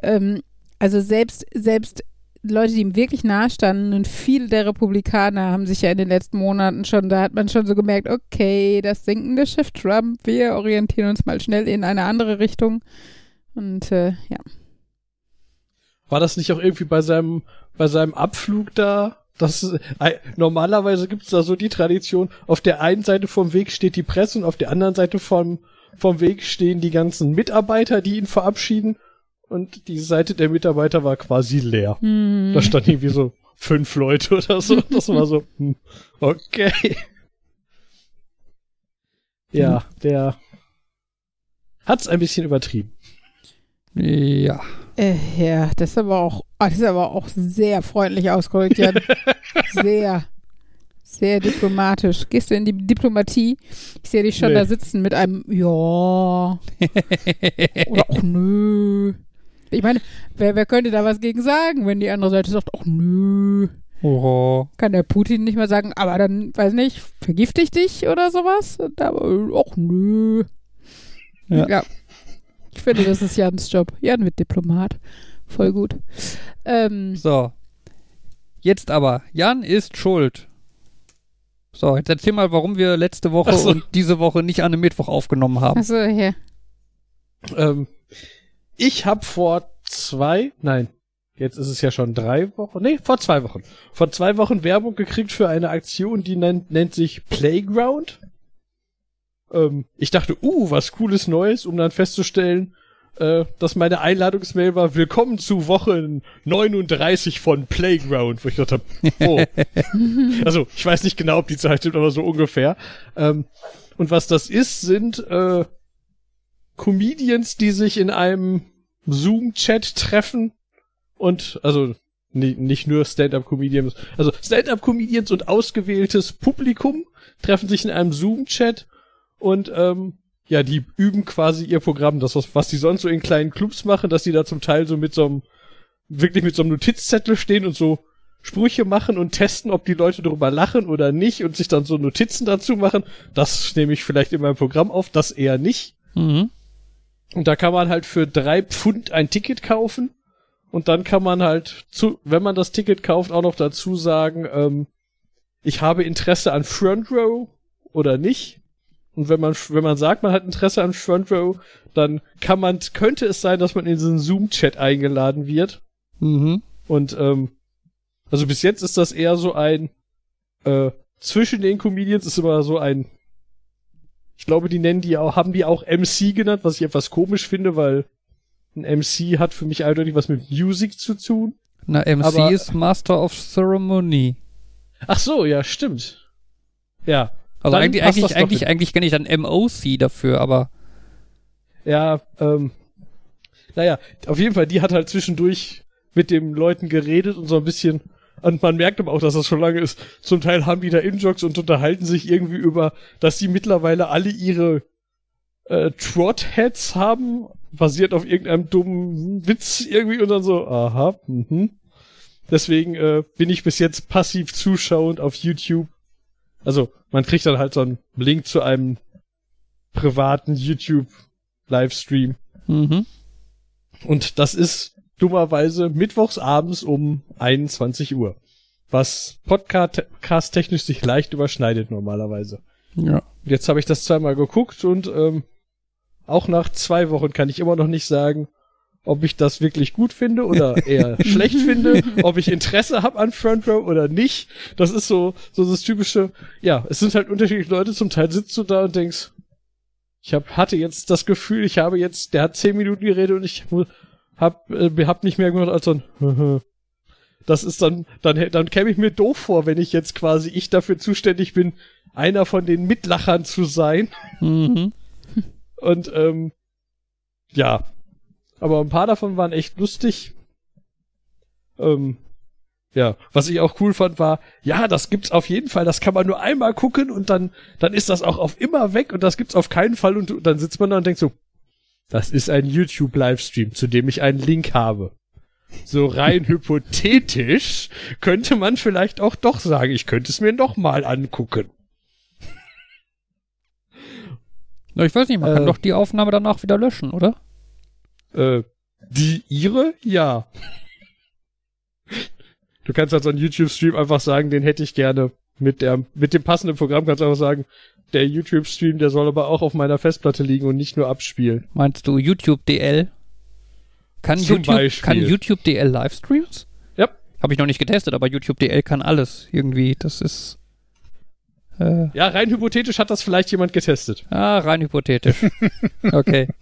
ähm, also selbst, selbst Leute, die ihm wirklich nahestanden und viele der Republikaner haben sich ja in den letzten Monaten schon, da hat man schon so gemerkt, okay, das sinkende Schiff Trump, wir orientieren uns mal schnell in eine andere Richtung. Und äh, ja. War das nicht auch irgendwie bei seinem, bei seinem Abflug da? Das, äh, normalerweise gibt's da so die Tradition, auf der einen Seite vom Weg steht die Presse und auf der anderen Seite vom, vom Weg stehen die ganzen Mitarbeiter, die ihn verabschieden. Und die Seite der Mitarbeiter war quasi leer. Hm. Da stand irgendwie so fünf Leute oder so. Das war so, hm, okay. Ja, der hat's ein bisschen übertrieben. Ja. Äh, ja, das ist aber auch, ah, das ist aber auch sehr freundlich ausgedrückt, Jan. sehr, sehr diplomatisch. Gehst du in die Diplomatie? Ich sehe dich schon Nee. da sitzen mit einem Ja oder auch Nö. Ich meine, wer, wer könnte da was gegen sagen, wenn die andere Seite sagt, ach nö. Oh. Kann der Putin nicht mal sagen, aber dann, weiß nicht, vergifte ich dich oder sowas? Und ach nö. Ja. ja. Ich finde, das ist Jans Job. Jan wird Diplomat. Voll gut. Ähm, So. Jetzt aber. Jan ist schuld. So, jetzt erzähl mal, warum wir letzte Woche so. und diese Woche nicht an einem Mittwoch aufgenommen haben. achso, hier. Ähm, ich habe vor zwei, nein, jetzt ist es ja schon drei Wochen, nee, vor zwei Wochen, vor zwei Wochen Werbung gekriegt für eine Aktion, die nennt, nennt sich Playground. Ähm, ich dachte, uh, was cooles Neues, um dann festzustellen, äh, dass meine Einladungsmail war, willkommen zu Woche 39 von Playground, wo ich dachte, oh. also, ich weiß nicht genau, ob die Zeit stimmt, aber so ungefähr. Ähm, und was das ist, sind äh, Comedians, die sich in einem Zoom-Chat treffen und, also, ni- nicht nur Stand-Up-Comedians, also Stand-Up-Comedians und ausgewähltes Publikum treffen sich in einem Zoom-Chat und, ähm, ja, die üben quasi ihr Programm, das, was, was die sonst so in kleinen Clubs machen, dass die da zum Teil so mit so einem, wirklich mit so einem Notizzettel stehen und so Sprüche machen und testen, ob die Leute darüber lachen oder nicht und sich dann so Notizen dazu machen. Das nehme ich vielleicht in meinem Programm auf, das eher nicht. Mhm. Und da kann man halt für drei Pfund ein Ticket kaufen. Und dann kann man halt zu, wenn man das Ticket kauft, auch noch dazu sagen, ähm, ich habe Interesse an Front Row oder nicht. Und wenn man, wenn man sagt, man hat Interesse an Front Row, dann kann man, könnte es sein, dass man in diesen Zoom-Chat eingeladen wird. Mhm. Und ähm, also bis jetzt ist das eher so ein äh, zwischen den Comedians ist immer so ein ich glaube, die nennen die auch, haben die auch MC genannt, was ich etwas komisch finde, weil ein MC hat für mich eindeutig was mit Music zu tun. Na, MC Aber- ist Master of Ceremony. Ach so, ja, stimmt. Ja, Also Dann eigentlich, eigentlich, eigentlich, hin. eigentlich kenne ich dann MOC dafür, aber ja, ähm, naja, auf jeden Fall, die hat halt zwischendurch mit den Leuten geredet und so ein bisschen, und man merkt aber auch, dass das schon lange ist. Zum Teil haben die da In-Jogs und unterhalten sich irgendwie über, dass sie mittlerweile alle ihre äh, Trot-Heads haben, basiert auf irgendeinem dummen Witz irgendwie und dann so, aha, mhm. Deswegen äh, bin ich bis jetzt passiv zuschauend auf YouTube. Also, man kriegt dann halt so einen Link zu einem privaten YouTube-Livestream. Mhm. Und das ist dummerweise mittwochs abends um 21 Uhr. Was podcast-technisch sich leicht überschneidet normalerweise. Ja. Jetzt habe ich das zweimal geguckt und ähm, auch nach zwei Wochen kann ich immer noch nicht sagen, ob ich das wirklich gut finde oder eher schlecht finde, ob ich Interesse habe an Front Row oder nicht. Das ist so, so das typische, ja, es sind halt unterschiedliche Leute, zum Teil sitzt du da und denkst, ich hab, hatte jetzt das Gefühl, ich habe jetzt, der hat zehn Minuten geredet und ich hab, äh, hab nicht mehr gemacht als so ein Das ist dann, dann, dann käme ich mir doof vor, wenn ich jetzt quasi ich dafür zuständig bin, einer von den Mitlachern zu sein. Mhm. Und ähm, ja, aber ein paar davon waren echt lustig. Ähm, ja, was ich auch cool fand, war, ja, das gibt's auf jeden Fall, das kann man nur einmal gucken und dann, dann ist das auch auf immer weg und das gibt's auf keinen Fall und dann sitzt man da und denkt so, das ist ein YouTube-Livestream, zu dem ich einen Link habe. So rein hypothetisch könnte man vielleicht auch doch sagen, ich könnte es mir noch mal angucken. Na, ich weiß nicht, man Äh. kann doch die Aufnahme danach wieder löschen, oder? Äh, die ihre? Ja. Du kannst halt so einen YouTube-Stream einfach sagen, den hätte ich gerne. Mit der, mit dem passenden Programm kannst du einfach sagen, der YouTube-Stream, der soll aber auch auf meiner Festplatte liegen und nicht nur abspielen. Meinst du YouTube DL? Kann Zum YouTube, Beispiel. kann YouTube DL Livestreams? Ja. Habe ich noch nicht getestet, aber YouTube DL kann alles irgendwie. Das ist äh, Ja, rein hypothetisch hat das vielleicht jemand getestet. ah, rein hypothetisch. okay.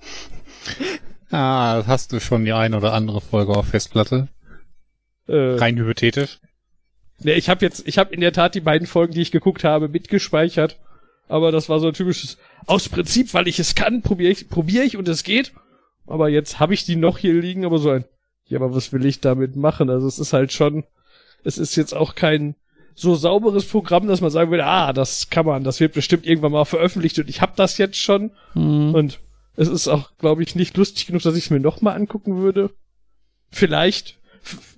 Ah, hast du schon die eine oder andere Folge auf Festplatte? Äh, Rein hypothetisch. ne, ich habe jetzt, ich habe in der Tat die beiden Folgen, die ich geguckt habe, mitgespeichert. Aber das war so ein typisches, aus Prinzip, weil ich es kann, probiere ich, probiere ich und es geht. Aber jetzt habe ich die noch hier liegen, aber so ein, ja, aber was will ich damit machen? Also es ist halt schon, es ist jetzt auch kein so sauberes Programm, dass man sagen würde, ah, das kann man, das wird bestimmt irgendwann mal veröffentlicht und ich habe das jetzt schon. Hm. Und es ist auch, glaube ich, nicht lustig genug, dass ich es mir nochmal angucken würde. Vielleicht,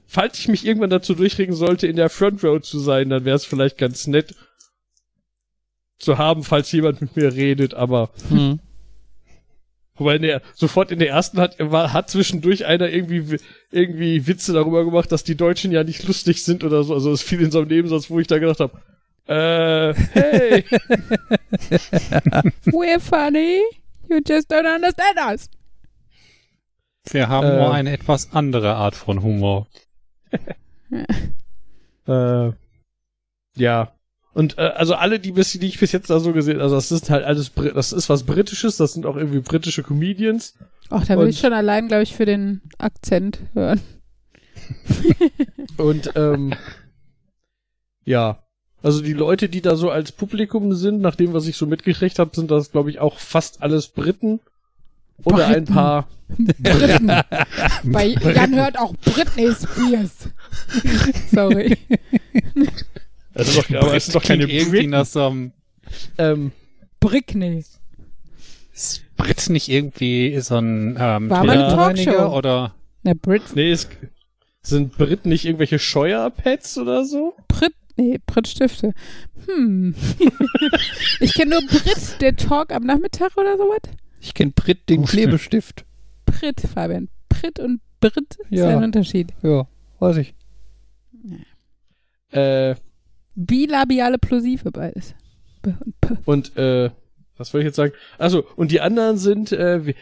falls ich mich irgendwann dazu durchringen sollte, in der Front Row zu sein, dann wäre es vielleicht ganz nett zu haben, falls jemand mit mir redet, aber Hm. wobei der, sofort in der ersten hat, war, hat zwischendurch einer irgendwie, wi- irgendwie Witze darüber gemacht, dass die Deutschen ja nicht lustig sind oder so. Also es fiel in so einem Nebensatz, wo ich da gedacht habe, äh, hey, We're funny. You just don't understand us. Wir haben Äh. nur eine etwas andere Art von Humor. Äh, ja. Und äh, also alle, die, bis, die ich bis jetzt da so gesehen, also das ist halt alles, Brit- das ist was Britisches, das sind auch irgendwie britische Comedians. Ach, da will ich schon allein, glaube ich, für den Akzent hören. Und ähm, ja, also die Leute, die da so als Publikum sind, nach dem, was ich so mitgekriegt habe, sind das, glaube ich, auch fast alles Briten. Oder ein Briten. paar. Briten. Bei Jan hört auch Britney Spears. Sorry. Es ist doch, aber es ist doch keine Briten. nach so einem Ähm, Britney. Ist Brit nicht irgendwie so ein ähm, War mal Talkshow. oder Na, Brit, nee, es sind Briten nicht irgendwelche Scheuerpads oder so? Brit, nee, Brit-Stifte. Hm. ich kenne nur Brit, der Talk am Nachmittag oder sowas. Ich kenne Brit den Oh. Klebestift. Brit, Fabian. Brit und Brit ist Ja. ein Unterschied. Ja, weiß ich. Äh, Bilabiale Plosive beides. B und P. Und äh, was wollte ich jetzt sagen? Also und die anderen sind äh, wie,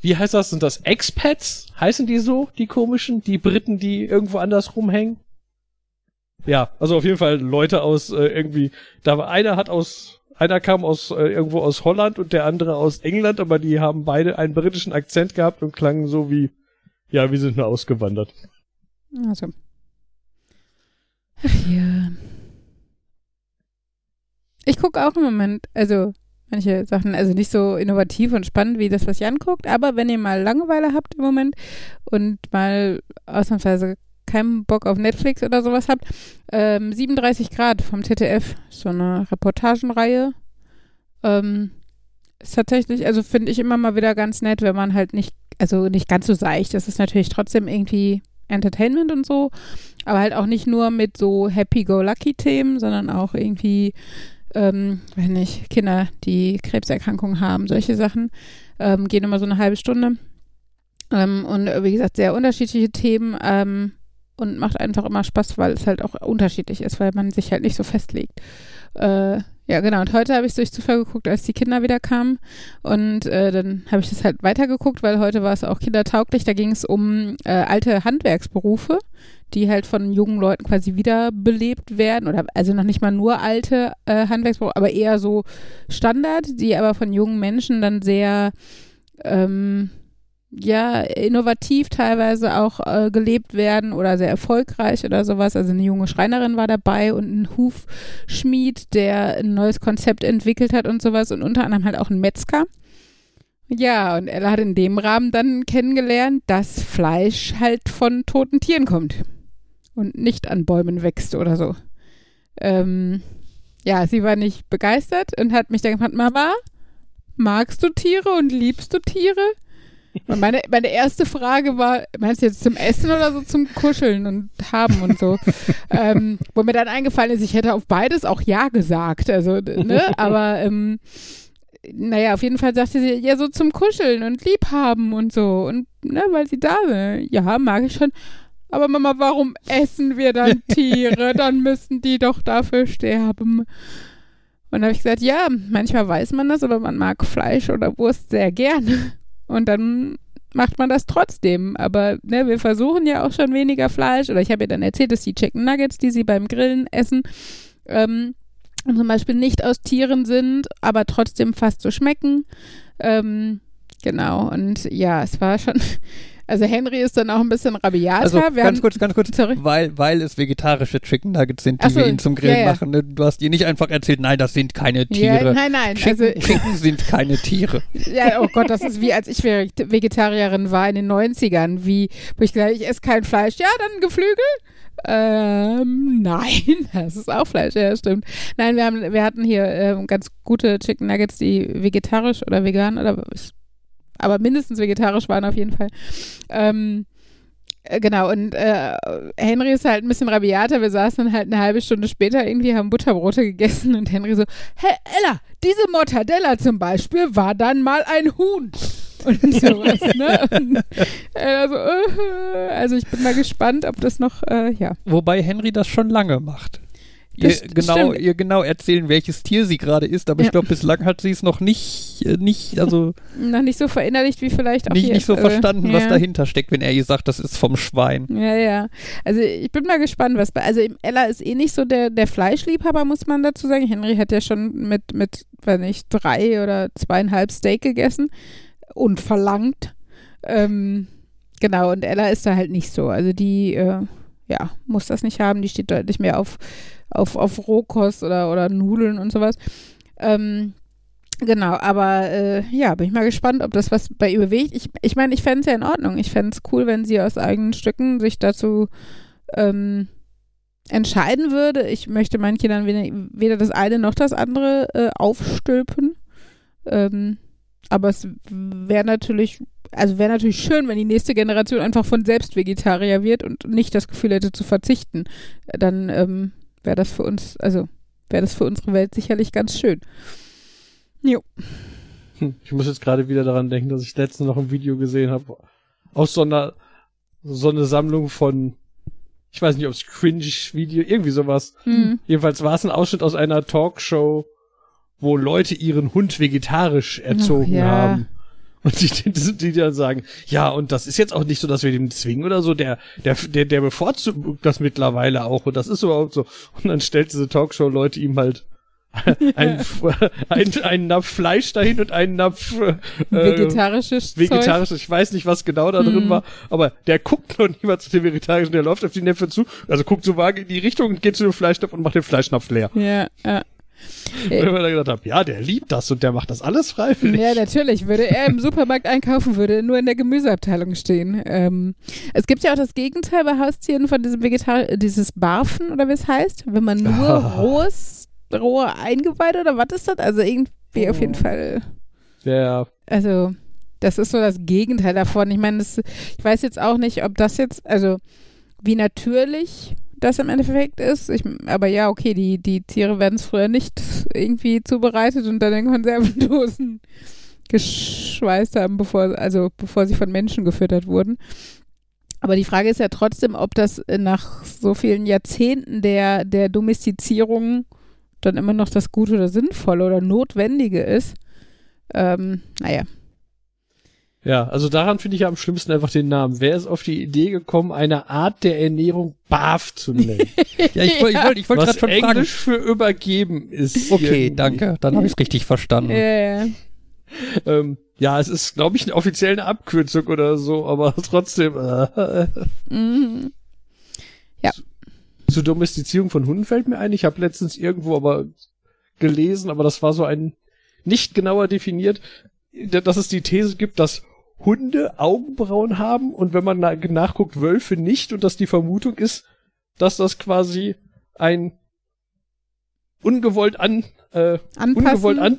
wie heißt das? Sind das Expats? Heißen die so? Die komischen, die Briten, die irgendwo anders rumhängen? Ja, also auf jeden Fall Leute aus äh, irgendwie. Da war einer hat aus einer kam aus äh, irgendwo aus Holland und der andere aus England, aber die haben beide einen britischen Akzent gehabt und klangen so wie ja, wir sind nur ausgewandert. Also. Ach ja. Ich gucke auch im Moment, also Manche Sachen, also nicht so innovativ und spannend wie das, was Jan guckt, aber wenn ihr mal Langeweile habt im Moment und mal ausnahmsweise keinen Bock auf Netflix oder sowas habt, ähm, 37 Grad vom ZDF, so eine Reportagenreihe. Ähm, ist tatsächlich, also finde ich immer mal wieder ganz nett, wenn man halt nicht, also nicht ganz so seicht. Das ist natürlich trotzdem irgendwie Entertainment und so, aber halt auch nicht nur mit so Happy-Go-Lucky-Themen, sondern auch irgendwie, ähm, wenn nicht, Kinder, die Krebserkrankungen haben, solche Sachen, ähm, gehen immer so eine halbe Stunde. Ähm, und wie gesagt, sehr unterschiedliche Themen ähm, und macht einfach immer Spaß, weil es halt auch unterschiedlich ist, weil man sich halt nicht so festlegt. Äh, ja, genau. Und heute habe ich es durch Zufall geguckt, als die Kinder wieder kamen. Und äh, dann habe ich das halt weitergeguckt, weil heute war es auch kindertauglich. Da ging es um äh, alte Handwerksberufe, die halt von jungen Leuten quasi wiederbelebt werden. Oder also noch nicht mal nur alte äh, Handwerksberufe, aber eher so Standard, die aber von jungen Menschen dann sehr ähm, ja, innovativ teilweise auch äh, gelebt werden oder sehr erfolgreich oder sowas. Also eine junge Schreinerin war dabei und ein Hufschmied, der ein neues Konzept entwickelt hat und sowas und unter anderem halt auch ein Metzger. Ja, und Ella hat in dem Rahmen dann kennengelernt, dass Fleisch halt von toten Tieren kommt und nicht an Bäumen wächst oder so. Ähm, ja, sie war nicht begeistert und hat mich dann gefragt, Mama, magst du Tiere und liebst du Tiere? Meine, meine erste Frage war, meinst du jetzt zum Essen oder so zum Kuscheln und haben und so? ähm, wo mir dann eingefallen ist, ich hätte auf beides auch Ja gesagt. Also, ne? Aber ähm, naja, auf jeden Fall sagte sie, ja, so zum Kuscheln und Liebhaben und so. Und ne, weil sie da sind. Ja, mag ich schon. Aber Mama, warum essen wir dann Tiere? Dann müssen die doch dafür sterben. Und da habe ich gesagt, ja, manchmal weiß man das, aber man mag Fleisch oder Wurst sehr gerne. Und dann macht man das trotzdem. Aber ne, wir versuchen ja auch schon weniger Fleisch. Oder ich habe ihr dann erzählt, dass die Chicken Nuggets, die sie beim Grillen essen, ähm, zum Beispiel nicht aus Tieren sind, aber trotzdem fast so schmecken. Ähm, genau. Und ja, es war schon. Also Henry ist dann auch ein bisschen rabiater. Also wir ganz kurz, ganz kurz, Sorry. weil, weil es vegetarische Chicken Nuggets sind, die so, wir ihnen zum Grillen ja, ja. machen. Ne? Du hast ihr nicht einfach erzählt, nein, das sind keine Ja, Tiere. nein, nein. Chicken, Also, Chicken sind keine Tiere. Ja, oh Gott, das ist wie als ich Veget- Vegetarierin war in den 90ern, wie, wo ich gesagt habe, ich esse kein Fleisch. Ja, dann Geflügel? Ähm, nein, das ist auch Fleisch, ja, stimmt. Nein, wir haben, wir hatten hier ähm, ganz gute Chicken Nuggets, die vegetarisch oder vegan oder ich, aber mindestens vegetarisch waren auf jeden Fall. Ähm, äh, Genau, und äh, Henry ist halt ein bisschen rabiater. Wir saßen dann halt eine halbe Stunde später irgendwie, haben Butterbrote gegessen und Henry so, Hä, Ella, diese Mortadella zum Beispiel war dann mal ein Huhn. Und sowas, ne? Und, äh, so, äh, also ich bin mal gespannt, ob das noch, äh, ja. Wobei Henry das schon lange macht. Ihr genau, ihr genau erzählen, welches Tier sie gerade ist, aber ich Ja. glaube, bislang hat sie es noch nicht, äh, nicht, also Noch nicht so verinnerlicht wie vielleicht auch nicht, hier. nicht so äh, verstanden, was ja. dahinter steckt, wenn er ihr sagt, das ist vom Schwein. Ja, ja. Also ich bin mal gespannt, was bei. Also Ella ist eh nicht so der, der Fleischliebhaber, muss man dazu sagen. Henry hat ja schon mit, mit, weiß nicht, drei oder zweieinhalb Steak gegessen und verlangt. Ähm, genau, und Ella ist da halt nicht so. Also die, äh, ja, muss das nicht haben. Die steht deutlich mehr auf, auf, auf Rohkost oder, oder Nudeln und sowas. Ähm, Genau, aber äh, ja, bin ich mal gespannt, ob das was bei ihr bewegt. Ich meine, ich, mein, ich fände es ja in Ordnung. Ich fände es cool, wenn sie aus eigenen Stücken sich dazu ähm, entscheiden würde. Ich möchte meinen Kindern weder, weder das eine noch das andere äh, aufstülpen. Ähm, aber es wäre natürlich, also wäre natürlich schön, wenn die nächste Generation einfach von selbst Vegetarier wird und nicht das Gefühl hätte zu verzichten. Dann ähm, wäre das für uns, also wäre das für unsere Welt sicherlich ganz schön. Jo. Hm, Ich muss jetzt gerade wieder daran denken, dass ich letztens noch ein Video gesehen habe aus so einer so eine Sammlung von ich weiß nicht, ob es Cringe-Video, irgendwie sowas. Hm. Jedenfalls war es ein Ausschnitt aus einer Talkshow, wo Leute ihren Hund vegetarisch erzogen ja. haben. Und die, die, die dann sagen, ja, und das ist jetzt auch nicht so, dass wir den zwingen oder so, der, der, der, der bevorzugt das mittlerweile auch und das ist überhaupt so. Und dann stellt diese Talkshow-Leute ihm halt ein, ein, einen Napf Fleisch dahin und einen Napf äh, Vegetarisches Zeug. vegetarisch. Ich weiß nicht, was genau da drin Mhm. war, aber der guckt noch niemals zu dem vegetarischen, der läuft auf die Näpfe zu, also guckt so vage in die Richtung und geht zu dem Fleischnapf und macht den Fleischnapf leer. Ja, ja. Wenn man dann gedacht hat, ja, der liebt das und der macht das alles freiwillig. Ja, natürlich. Würde er im Supermarkt einkaufen, würde nur in der Gemüseabteilung stehen. Ähm, es gibt ja auch das Gegenteil bei Haustieren von diesem Vegetar dieses Barfen oder wie es heißt, wenn man nur Ah. rohes, rohe Eingeweide oder was ist das? Also irgendwie auf jeden Fall. Der, Also das ist so das Gegenteil davon. Ich meine, das, ich weiß jetzt auch nicht, ob das jetzt, also wie natürlich das im Endeffekt ist. Ich, aber ja, okay, die, die Tiere werden es früher nicht irgendwie zubereitet und dann in Konservendosen geschweißt haben, bevor, also bevor sie von Menschen gefüttert wurden. Aber die Frage ist ja trotzdem, ob das nach so vielen Jahrzehnten der, der Domestizierung dann immer noch das Gute oder Sinnvolle oder Notwendige ist. Ähm, naja. Ja, also daran finde ich ja am schlimmsten einfach den Namen. Wer ist auf die Idee gekommen, eine Art der Ernährung BAF zu nennen? Ja, ich wollte ich wollt, ich wollt was gerade schon fragen. Englisch für übergeben ist. Okay, irgendwie. danke. Dann habe ich es richtig verstanden. Ja, ja. Ähm, ja, es ist, glaube ich, eine offizielle Abkürzung oder so, aber trotzdem. Äh, Mhm. zur Domestizierung von Hunden fällt mir ein. Ich habe letztens irgendwo aber gelesen, aber das war so ein nicht genauer definiert, dass es die These gibt, dass Hunde Augenbrauen haben und wenn man na nachguckt, Wölfe nicht und dass die Vermutung ist, dass das quasi ein ungewollt an, äh, Anpassen. ungewollt an,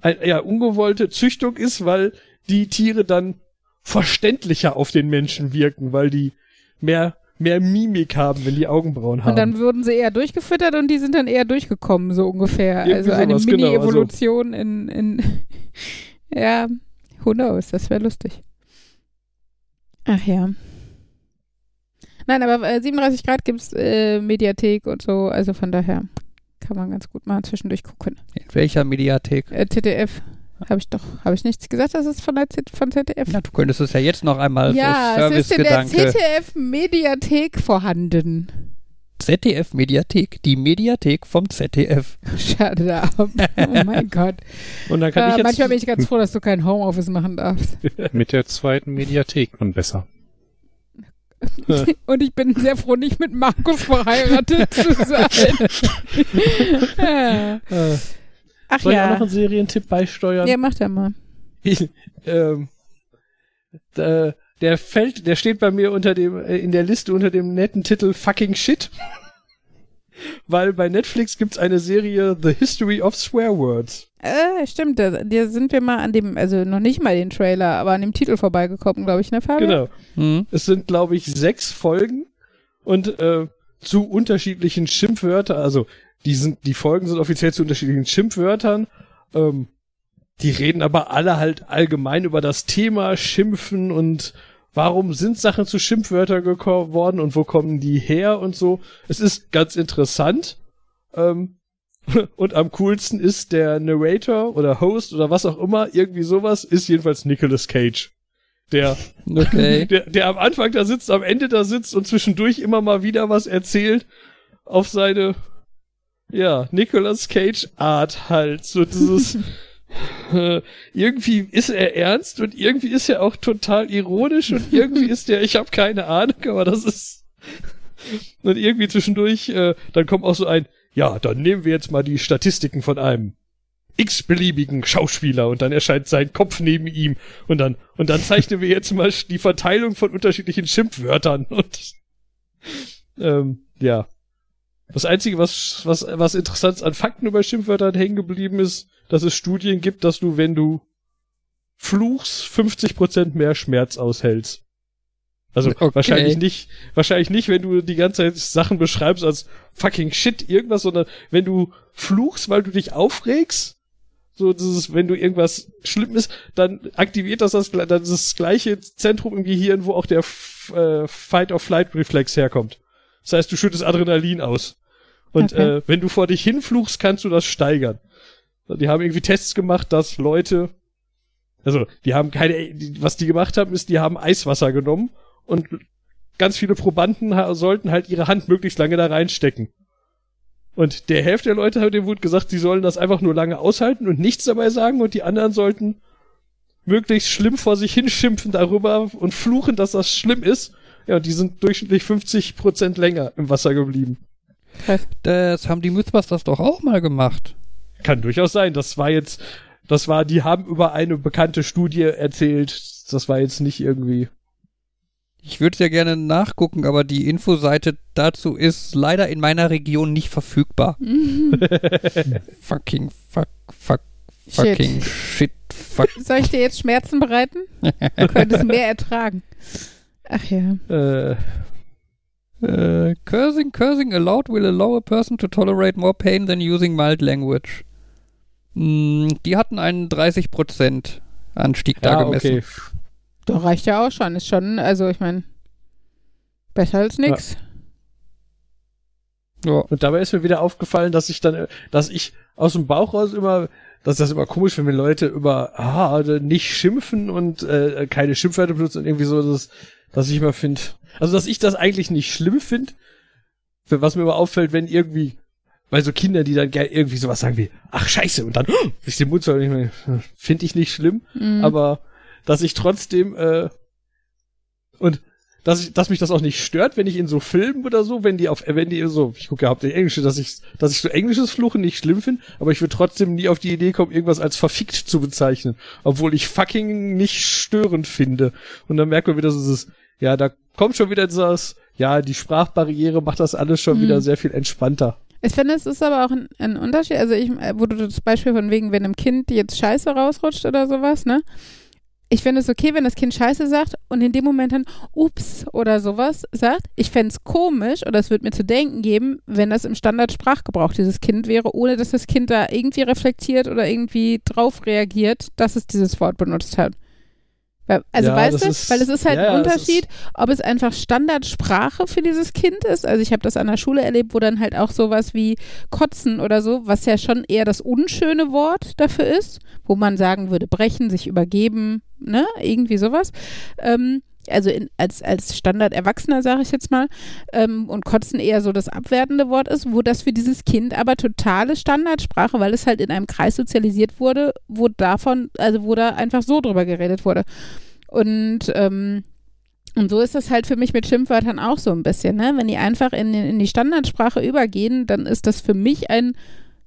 ein, ja, ungewollte Züchtung ist, weil die Tiere dann verständlicher auf den Menschen wirken, weil die mehr, mehr Mimik haben, wenn die Augenbrauen haben. Und dann wurden sie eher durchgefüttert und die sind dann eher durchgekommen, so ungefähr. Irgendwie also eine sowas, genau, also- Mini-Evolution in, in ja, who knows, das wäre lustig. Ach ja. Nein, aber äh, 37 Grad gibt's äh, Mediathek und so, also von daher kann man ganz gut mal zwischendurch gucken. In welcher Mediathek? Äh, ZDF, habe ich doch, habe ich nichts gesagt, das ist von der Z von ZDF? Na, du könntest es ja jetzt noch einmal ja, so es ist in der Servicegedanke. ZDF-Mediathek vorhanden. ZDF Mediathek, die Mediathek vom ZDF. Schade da ab. Oh mein Gott. Und dann kann Äh, ich jetzt manchmal bin ich ganz froh, dass du kein Homeoffice machen darfst. Mit der zweiten Mediathek nun besser. Und ich bin sehr froh, nicht mit Markus verheiratet zu sein. Ja. äh, Ach soll ich auch noch ja. einen Serientipp beisteuern? Ja, mach der mal. Ich, ähm, da, der fällt, der steht bei mir unter dem, äh, in der Liste unter dem netten Titel Fucking Shit. Weil bei Netflix gibt's eine Serie The History of Swear Words. Äh, stimmt, da, da sind wir mal an dem, also noch nicht mal den Trailer, aber an dem Titel vorbeigekommen, glaube ich, ne, Fabian? Genau. Hm? Es sind, glaube ich, sechs Folgen und äh, zu unterschiedlichen Schimpfwörtern. Also die sind, die Folgen sind offiziell zu unterschiedlichen Schimpfwörtern. Ähm, die reden aber alle halt allgemein über das Thema Schimpfen und warum sind Sachen zu Schimpfwörtern geworden und wo kommen die her und so. Es ist ganz interessant. Ähm, und am coolsten ist der Narrator oder Host oder was auch immer, irgendwie sowas, ist jedenfalls Nicolas Cage. Der Okay. der, der am Anfang da sitzt, am Ende da sitzt und zwischendurch immer mal wieder was erzählt auf seine, ja, Nicolas Cage Art halt. So dieses, äh, irgendwie ist er ernst und irgendwie ist er auch total ironisch und irgendwie ist er, ich habe keine Ahnung, aber das ist, und irgendwie zwischendurch, äh, dann kommt auch so ein, ja, dann nehmen wir jetzt mal die Statistiken von einem x-beliebigen Schauspieler und dann erscheint sein Kopf neben ihm und dann und dann zeichnen wir jetzt mal die Verteilung von unterschiedlichen Schimpfwörtern und ähm, ja das einzige was was was interessant an Fakten über Schimpfwörtern hängen geblieben ist dass es Studien gibt dass du wenn du fluchst 50% mehr Schmerz aushältst also Okay. wahrscheinlich nicht wahrscheinlich nicht wenn du die ganze Zeit Sachen beschreibst als fucking shit irgendwas sondern wenn du fluchst weil du dich aufregst so dieses, wenn du irgendwas schlimm ist, dann aktiviert das das, das gleiche Zentrum im Gehirn, wo auch der äh, Fight-of-Flight-Reflex herkommt. Das heißt, du schüttest Adrenalin aus. Und Okay. äh, wenn du vor dich hinfluchst, kannst du das steigern. Die haben irgendwie Tests gemacht, dass Leute, also die haben keine, was die gemacht haben, ist, die haben Eiswasser genommen und ganz viele Probanden sollten halt ihre Hand möglichst lange da reinstecken. Und der Hälfte der Leute hat dem wurde gesagt, sie sollen das einfach nur lange aushalten und nichts dabei sagen und die anderen sollten möglichst schlimm vor sich hinschimpfen darüber und fluchen, dass das schlimm ist. Ja, und die sind durchschnittlich 50 Prozent länger im Wasser geblieben. Das haben die Mythbusters doch auch mal gemacht. kann durchaus sein. Das war jetzt, das war, die haben über eine bekannte Studie erzählt. Das war jetzt nicht irgendwie. Ich würde sehr gerne nachgucken, aber die Infoseite dazu ist leider in meiner Region nicht verfügbar. fucking, fuck, fuck, Shit. fucking shit, fuck. Soll ich dir jetzt Schmerzen bereiten? Du könntest mehr ertragen. Ach ja. Äh, Äh, cursing, cursing allowed will allow a person to tolerate more pain than using mild language. Hm, die hatten einen 30% Anstieg da ja, gemessen. okay. Doch reicht ja auch schon. Ist schon, also ich meine, besser als nix. Ja. Und dabei ist mir wieder aufgefallen, dass ich dann, dass ich aus dem Bauch raus immer, dass das immer komisch, wenn mir Leute über ah, nicht schimpfen und äh, keine Schimpfwörter benutzen und irgendwie so, dass, dass ich immer finde, also dass ich das eigentlich nicht schlimm finde, was mir immer auffällt, wenn irgendwie bei so Kindern, die dann gerne irgendwie sowas sagen wie, ach scheiße, und dann oh, ich den Mund so, finde ich nicht schlimm, Mhm. aber dass ich trotzdem äh, und dass ich, dass mich das auch nicht stört, wenn ich in so Filmen oder so, wenn die auf, wenn die so, ich gucke ja hauptsächlich Englische, dass ich, dass ich so englisches Fluchen nicht schlimm finde, aber ich würde trotzdem nie auf die Idee kommen, irgendwas als verfickt zu bezeichnen, obwohl ich fucking nicht störend finde. Und dann merkt man wieder so dieses, ja, da kommt schon wieder dieses, ja, die Sprachbarriere macht das alles schon Mhm. wieder sehr viel entspannter. Ich finde, es ist aber auch ein, ein Unterschied. Also, ich, äh, wo du das Beispiel von wegen, wenn einem Kind jetzt Scheiße rausrutscht oder sowas, ne? Ich finde es okay, wenn das Kind Scheiße sagt und in dem Moment dann Ups oder sowas sagt. Ich fände es komisch oder es würde mir zu denken geben, wenn das im Standardsprachgebrauch dieses Kind wäre, ohne dass das Kind da irgendwie reflektiert oder irgendwie drauf reagiert, dass es dieses Wort benutzt hat. Also Ja, weißt du, ist- weil es ist halt ja, ein Unterschied, ob es einfach Standardsprache für dieses Kind ist. Also ich habe das an der Schule erlebt, wo dann halt auch sowas wie Kotzen oder so, was ja schon eher das unschöne Wort dafür ist, wo man sagen würde, brechen, sich übergeben, ne, irgendwie sowas. Ähm, also in, als, als Standard-Erwachsener, sage ich jetzt mal, ähm, und Kotzen eher so das abwertende Wort ist, wo das für dieses Kind aber totale Standardsprache, weil es halt in einem Kreis sozialisiert wurde, wo davon, also wo da einfach so drüber geredet wurde. Und ähm, und so ist das halt für mich mit Schimpfwörtern auch so ein bisschen, ne? Wenn die einfach in, in die Standardsprache übergehen, dann ist das für mich ein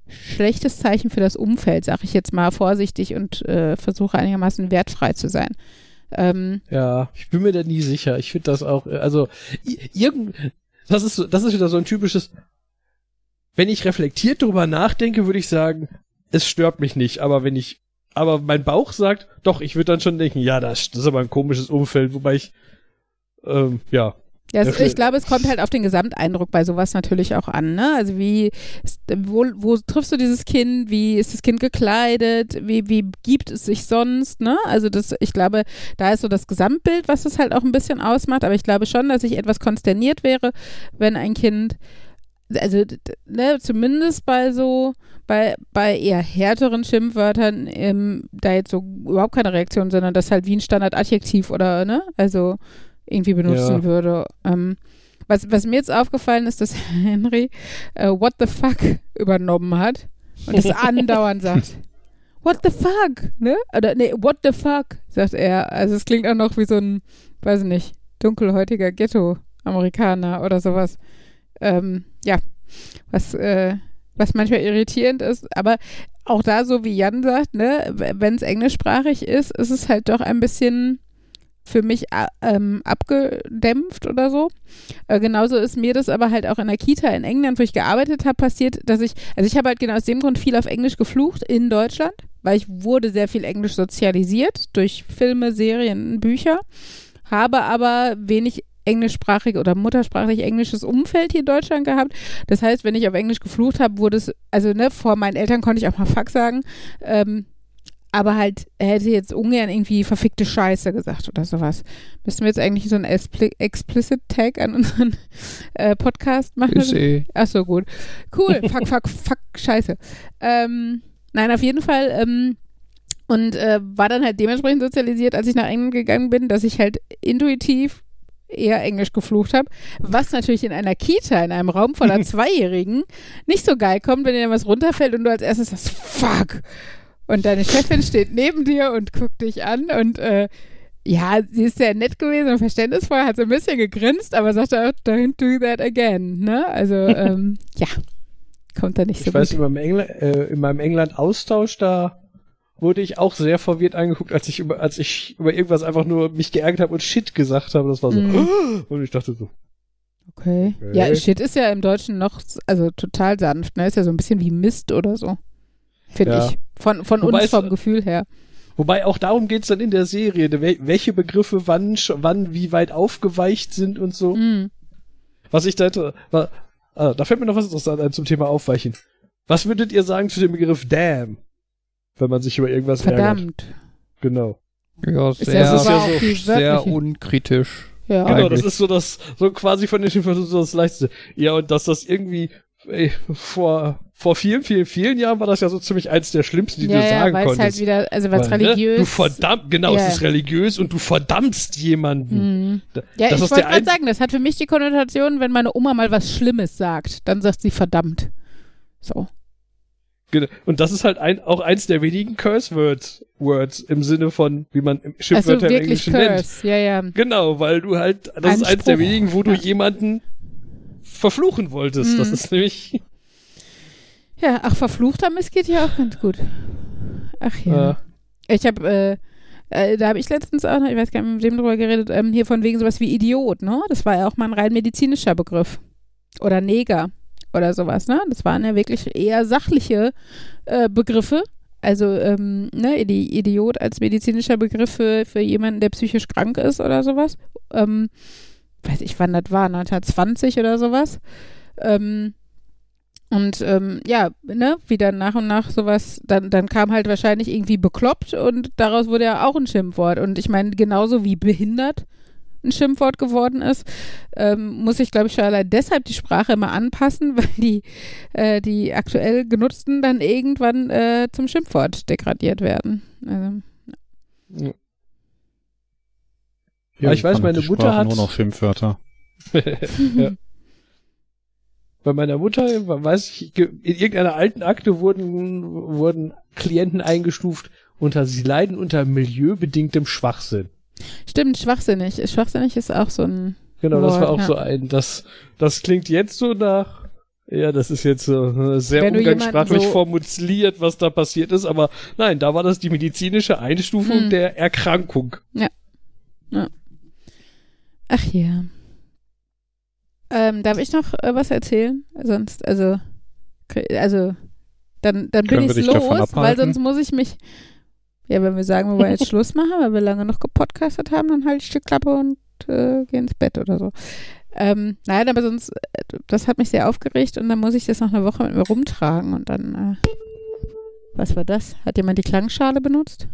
schlechtes Zeichen für das Umfeld, sag ich jetzt mal vorsichtig und äh, versuche einigermaßen wertfrei zu sein. Ähm, Ja, ich bin mir da nie sicher. Ich finde das auch, äh, also irgend, das ist das ist wieder so ein typisches. Wenn ich reflektiert drüber nachdenke, würde ich sagen, es stört mich nicht. Aber wenn ich, aber mein Bauch sagt, doch, ich würde dann schon denken, ja, das, das ist aber ein komisches Umfeld, wobei ich, ähm, ja, Ja, es, ich glaube, es kommt halt auf den Gesamteindruck bei sowas natürlich auch an. Ne? Also wie, wo, wo triffst du dieses Kind? Wie ist das Kind gekleidet? Wie, wie gibt es sich sonst? Ne? Also das, ich glaube, da ist so das Gesamtbild, was das halt auch ein bisschen ausmacht. Aber ich glaube schon, dass ich etwas konsterniert wäre, wenn ein Kind, also ne, zumindest bei so bei, bei eher härteren Schimpfwörtern ähm, da jetzt so überhaupt keine Reaktion, sondern das halt wie ein Standardadjektiv oder ne, also irgendwie benutzen Ja. würde. Ähm, was, was mir jetzt aufgefallen ist, dass Henry äh, What the fuck übernommen hat und es andauernd sagt. What the fuck? Ne? Oder nee, what the fuck, sagt er. Also es klingt auch noch wie so ein, weiß ich nicht, dunkelhäutiger Ghetto-Amerikaner oder sowas. Ähm, ja, was, äh, was manchmal irritierend ist, aber auch da, so wie Jan sagt, ne, wenn es englischsprachig ist, ist es halt doch ein bisschen für mich a- ähm, abgedämpft oder so. Äh, genauso ist mir das aber halt auch in der Kita in England, wo ich gearbeitet habe, passiert, dass ich, also ich habe halt genau aus dem Grund viel auf Englisch geflucht in Deutschland, weil ich wurde sehr viel Englisch sozialisiert durch Filme, Serien, Bücher, habe aber wenig englischsprachig oder muttersprachlich englisches Umfeld hier in Deutschland gehabt. Das heißt, wenn ich auf Englisch geflucht habe, wurde es, also ne, vor meinen Eltern konnte ich auch mal Fuck sagen, ähm, aber halt er hätte jetzt ungern irgendwie verfickte Scheiße gesagt oder sowas. Müssten wir jetzt eigentlich so einen Expli Explicit Tag an unseren äh, Podcast machen? Ist eh. Ach so, gut. Cool. Fuck, fuck, fuck, scheiße. Ähm, nein, auf jeden Fall. Ähm, und äh, war dann halt dementsprechend sozialisiert, als ich nach England gegangen bin, dass ich halt intuitiv eher Englisch geflucht habe, was natürlich in einer Kita, in einem Raum voller Zweijährigen, nicht so geil kommt, wenn dir dann was runterfällt und du als erstes sagst, fuck. Und deine Chefin steht neben dir und guckt dich an und äh, ja, sie ist sehr nett gewesen und verständnisvoll, hat so ein bisschen gegrinst, aber sagte auch, don't do that again, ne? Also, ähm, ja. kommt da nicht so Ich weiß, gut. in meinem, Engl äh, in meinem England-Austausch, da wurde ich auch sehr verwirrt angeguckt, als ich über, als ich über irgendwas einfach nur mich geärgert habe und Shit gesagt habe. Das war so. Mhm. Und ich dachte so, Okay. Okay. Ja, Shit ist ja im Deutschen noch, also total sanft, ne? Ist ja so ein bisschen wie Mist oder so. Finde Ja. ich. Von, von Wobei uns es- vom Gefühl her. Wobei auch darum geht's dann in der Serie, wel- welche Begriffe wann, wann wie weit aufgeweicht sind und so. Mhm. Was ich da, war, ah, da fällt mir noch was Interessantes ein zum Thema Aufweichen. Was würdet ihr sagen zu dem Begriff damn? Wenn man sich über irgendwas ärgert. Verdammt. Genau. Ja, Ist sehr, ja Das ist ja so sehr unkritisch. Ja. Genau, Eigentlich. das ist so das, so quasi von den Schimpfwörtern so das Leichteste. Ja, und dass das irgendwie, ey, vor, vor vielen, vielen, vielen Jahren war das ja so ziemlich eins der schlimmsten, die ja, du ja, sagen es konntest. halt wieder, also weil es Weil, ne, religiös. Du verdammt, genau, Ja. es ist religiös und du verdammst jemanden. Mhm. Ja, das ich wollte gerade sagen, das hat für mich die Konnotation, wenn meine Oma mal was Schlimmes sagt, dann sagt sie verdammt. So. Genau. Und das ist halt ein, auch eins der wenigen Curse-Words Words im Sinne von, wie man Schimpfwörter Also im Englischen nennt. Curse. Ja, ja. Genau, weil du halt, das Ein ist eins der wenigen, wo du jemanden verfluchen wolltest. Das Mhm. ist nämlich, Ja, ach, verfluchter Mist geht ja auch ganz gut. Ach ja. äh, Ich habe, äh, äh, da habe ich letztens auch noch, ich weiß gar nicht, mit wem drüber geredet, ähm, hier von wegen sowas wie Idiot, ne? Das war ja auch mal ein rein medizinischer Begriff. Oder Neger oder sowas, ne? Das waren ja wirklich eher sachliche äh, Begriffe. Also, ähm, ne, Idi Idiot als medizinischer Begriff für, für jemanden, der psychisch krank ist oder sowas. Ähm, weiß ich, wann das war, 1920 oder sowas. Ähm, und ähm, ja, ne, wie dann nach und nach sowas, dann, dann kam halt wahrscheinlich irgendwie bekloppt und daraus wurde ja auch ein Schimpfwort. Und ich meine, genauso wie behindert ein Schimpfwort geworden ist, ähm, muss ich, glaube ich, schon allein deshalb die Sprache immer anpassen, weil die, äh, die aktuell genutzten dann irgendwann äh, zum Schimpfwort degradiert werden. Also, Ja, ich weiß, meine die Mutter hat- nur noch Schimpfwörter. ja. Bei meiner Mutter, weiß ich, in irgendeiner alten Akte wurden, wurden Klienten eingestuft unter, sie leiden unter milieubedingtem Schwachsinn. stimmt, schwachsinnig. Schwachsinnig ist auch so ein. Genau, das war Wort, auch ja. so ein, das, das klingt jetzt so nach, ja, das ist jetzt so äh, sehr Wenn umgangssprachlich so- formuliert, was da passiert ist, aber nein, da war das die medizinische Einstufung Hm. der Erkrankung. Ach ja. Ähm, darf ich noch äh, was erzählen? Sonst, also, also, dann, dann bin Können ich los, weil sonst muss ich mich, ja, wenn wir sagen, wir wollen jetzt Schluss machen, weil wir lange noch gepodcastet haben, dann halte ich die Klappe und äh, gehe ins Bett oder so. Ähm, nein, aber sonst, äh, das hat mich sehr aufgeregt und dann muss ich das noch eine Woche mit mir rumtragen und dann, äh, was war das? Hat jemand die Klangschale benutzt?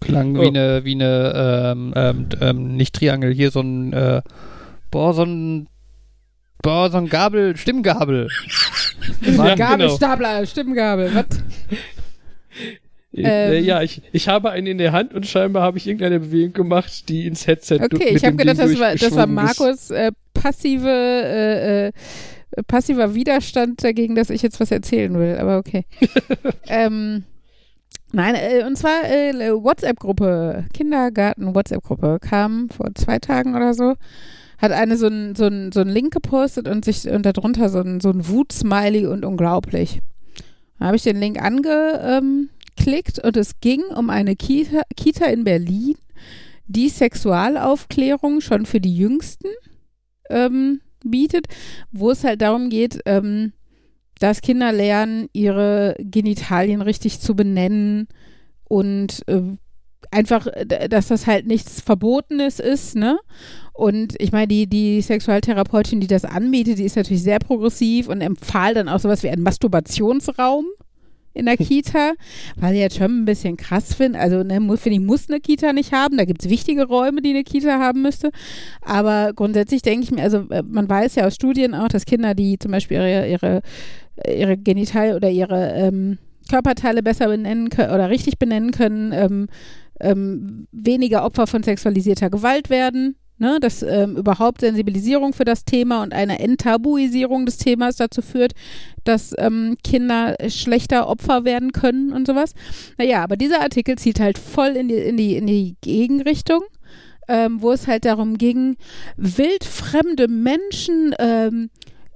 Klang Oh. wie eine, wie eine, ähm, ähm, ähm, nicht Triangel, hier so ein, äh, boah, so ein, boah, so ein Gabel, Stimmgabel. Ja, Gabelstapler, Stimmgabel, was? Äh, Ähm. ja, ich, ich habe einen in der Hand und scheinbar habe ich irgendeine Bewegung gemacht, die ins Headset Okay, mit ich habe gedacht, das war, das war. Markus äh, passive, äh, äh, passiver Widerstand dagegen, dass ich jetzt was erzählen will, aber okay. ähm, nein, äh, und zwar äh, WhatsApp-Gruppe, Kindergarten-WhatsApp-Gruppe, kam vor zwei Tagen oder so, hat eine so einen so ein, so ein Link gepostet und sich und darunter so ein, so ein Wut-Smiley und unglaublich. Da habe ich den Link angeklickt und es ging um eine Kita, Kita in Berlin, die Sexualaufklärung schon für die Jüngsten ähm, bietet, wo es halt darum geht, ähm, dass Kinder lernen, ihre Genitalien richtig zu benennen und äh, einfach, dass das halt nichts Verbotenes ist, ne? Und ich meine, die, die Sexualtherapeutin, die das anbietet, die ist natürlich sehr progressiv und empfahl dann auch sowas wie einen Masturbationsraum in der Kita, weil ich jetzt schon ein bisschen krass finde. Also, ne, finde ich, muss eine Kita nicht haben. Da gibt es wichtige Räume, die eine Kita haben müsste. Aber grundsätzlich denke ich mir, also äh, man weiß ja aus Studien auch, dass Kinder, die zum Beispiel ihre, ihre, ihre Genital- oder ihre ähm, Körperteile besser benennen können oder richtig benennen können, ähm, ähm, weniger Opfer von sexualisierter Gewalt werden. Ne, dass ähm, überhaupt Sensibilisierung für das Thema und eine Enttabuisierung des Themas dazu führt, dass ähm, Kinder schlechter Opfer werden können und sowas. Naja, aber dieser Artikel zielt halt voll in die, in die, in die Gegenrichtung, ähm, wo es halt darum ging, wildfremde Menschen ähm,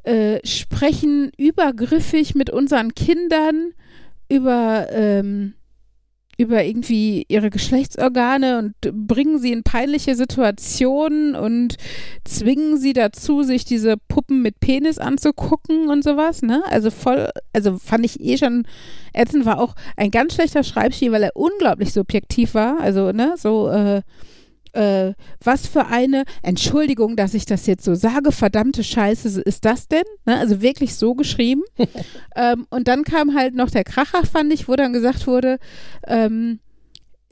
äh, sprechen übergriffig mit unseren Kindern über, ähm, über irgendwie ihre Geschlechtsorgane und bringen sie in peinliche Situationen und zwingen sie dazu, sich diese Puppen mit Penis anzugucken und sowas, ne? Also voll, also fand ich eh schon ätzend, war auch ein ganz schlechter Schreibstil, weil er unglaublich subjektiv war, also, ne, so, äh, äh, was für eine Entschuldigung, dass ich das jetzt so sage, verdammte Scheiße ist das denn? Ne? Also wirklich so geschrieben. ähm, und dann kam halt noch der Kracher, fand ich, wo dann gesagt wurde, ähm,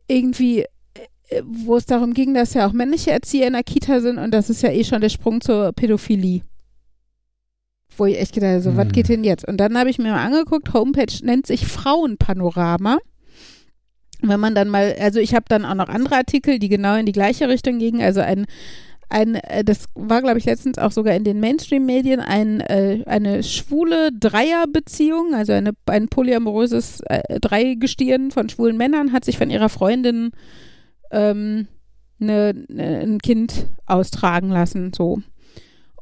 irgendwie, äh, wo es darum ging, dass ja auch männliche Erzieher in der Kita sind und das ist ja eh schon der Sprung zur Pädophilie. Wo ich echt gedacht habe, so, hm. was geht denn jetzt? Und dann habe ich mir mal angeguckt, Homepage nennt sich Frauenpanorama wenn man dann mal, also ich habe dann auch noch andere Artikel, die genau in die gleiche Richtung gingen, also ein ein, äh, das war, glaube ich, letztens auch sogar in den Mainstream-Medien, ein, äh, eine schwule Dreierbeziehung, also eine, ein polyamoröses äh, Dreigestirn von schwulen Männern, hat sich von ihrer Freundin ähm, ne, ne, ein Kind austragen lassen, so.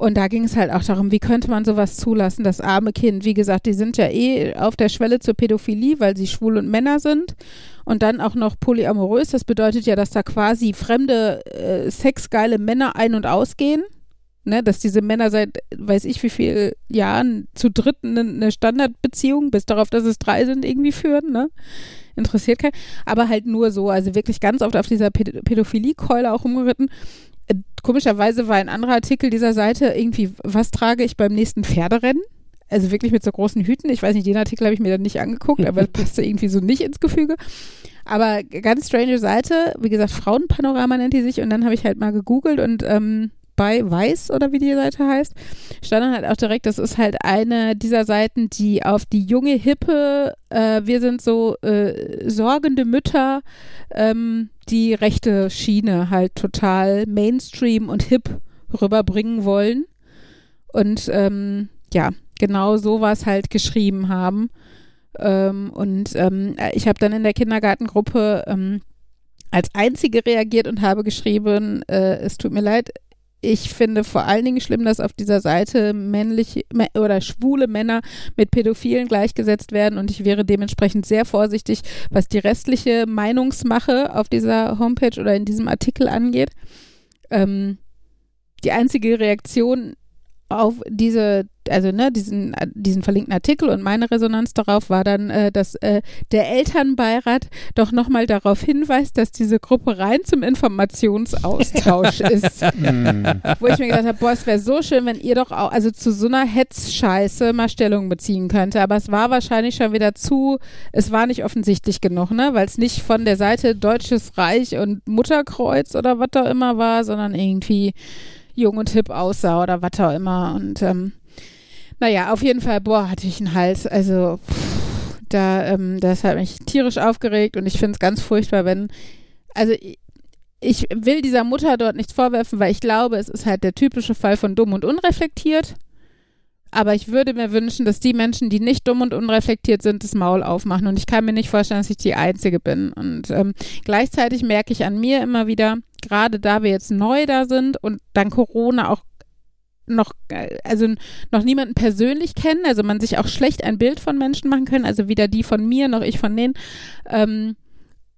Und da ging es halt auch darum, wie könnte man sowas zulassen, das arme Kind. Wie gesagt, die sind ja eh auf der Schwelle zur Pädophilie, weil sie schwul und Männer sind. Und dann auch noch polyamorös. Das bedeutet ja, dass da quasi fremde, äh, sexgeile Männer ein- und ausgehen. Ne, dass diese Männer seit weiß ich wie viel Jahren zu dritten eine Standardbeziehung, bis darauf, dass es drei sind, irgendwie führen, ne? Interessiert keinen. Aber halt nur so, also wirklich ganz oft auf dieser Pädophilie-Keule auch umgeritten komischerweise war ein anderer Artikel dieser Seite irgendwie, was trage ich beim nächsten Pferderennen? Also wirklich mit so großen Hüten. Ich weiß nicht, den Artikel habe ich mir dann nicht angeguckt, aber das passte irgendwie so nicht ins Gefüge. Aber ganz strange Seite, wie gesagt, Frauenpanorama nennt die sich und dann habe ich halt mal gegoogelt und ähm, bei Weiß oder wie die Seite heißt, stand dann halt auch direkt, das ist halt eine dieser Seiten, die auf die junge, hippe, äh, wir sind so äh, sorgende Mütter, ähm, die rechte Schiene halt total Mainstream und hip rüberbringen wollen. Und ähm, ja, genau sowas halt geschrieben haben. Ähm, und ähm, ich habe dann in der Kindergartengruppe ähm, als einzige reagiert und habe geschrieben, äh, es tut mir leid, ich finde vor allen Dingen schlimm, dass auf dieser Seite männliche oder schwule Männer mit Pädophilen gleichgesetzt werden und ich wäre dementsprechend sehr vorsichtig, was die restliche Meinungsmache auf dieser Homepage oder in diesem Artikel angeht. Ähm, die einzige Reaktion auf diese also ne, diesen, diesen verlinkten Artikel und meine Resonanz darauf war dann, äh, dass äh, der Elternbeirat doch nochmal darauf hinweist, dass diese Gruppe rein zum Informationsaustausch ist. Hm. Wo ich mir gedacht habe, boah, es wäre so schön, wenn ihr doch auch, also zu so einer Hetzscheiße mal Stellung beziehen könnte. Aber es war wahrscheinlich schon wieder zu, es war nicht offensichtlich genug, ne? Weil es nicht von der Seite Deutsches Reich und Mutterkreuz oder was da immer war, sondern irgendwie jung und hip aussah oder was auch immer. Und ähm, naja, auf jeden Fall, boah, hatte ich einen Hals. Also, pff, da, ähm, das hat mich tierisch aufgeregt und ich finde es ganz furchtbar, wenn, also ich will dieser Mutter dort nichts vorwerfen, weil ich glaube, es ist halt der typische Fall von dumm und unreflektiert. Aber ich würde mir wünschen, dass die Menschen, die nicht dumm und unreflektiert sind, das Maul aufmachen. Und ich kann mir nicht vorstellen, dass ich die Einzige bin. Und ähm, gleichzeitig merke ich an mir immer wieder, gerade da wir jetzt neu da sind und dann Corona auch noch, also noch niemanden persönlich kennen, also man sich auch schlecht ein Bild von Menschen machen können, also weder die von mir noch ich von denen, ähm,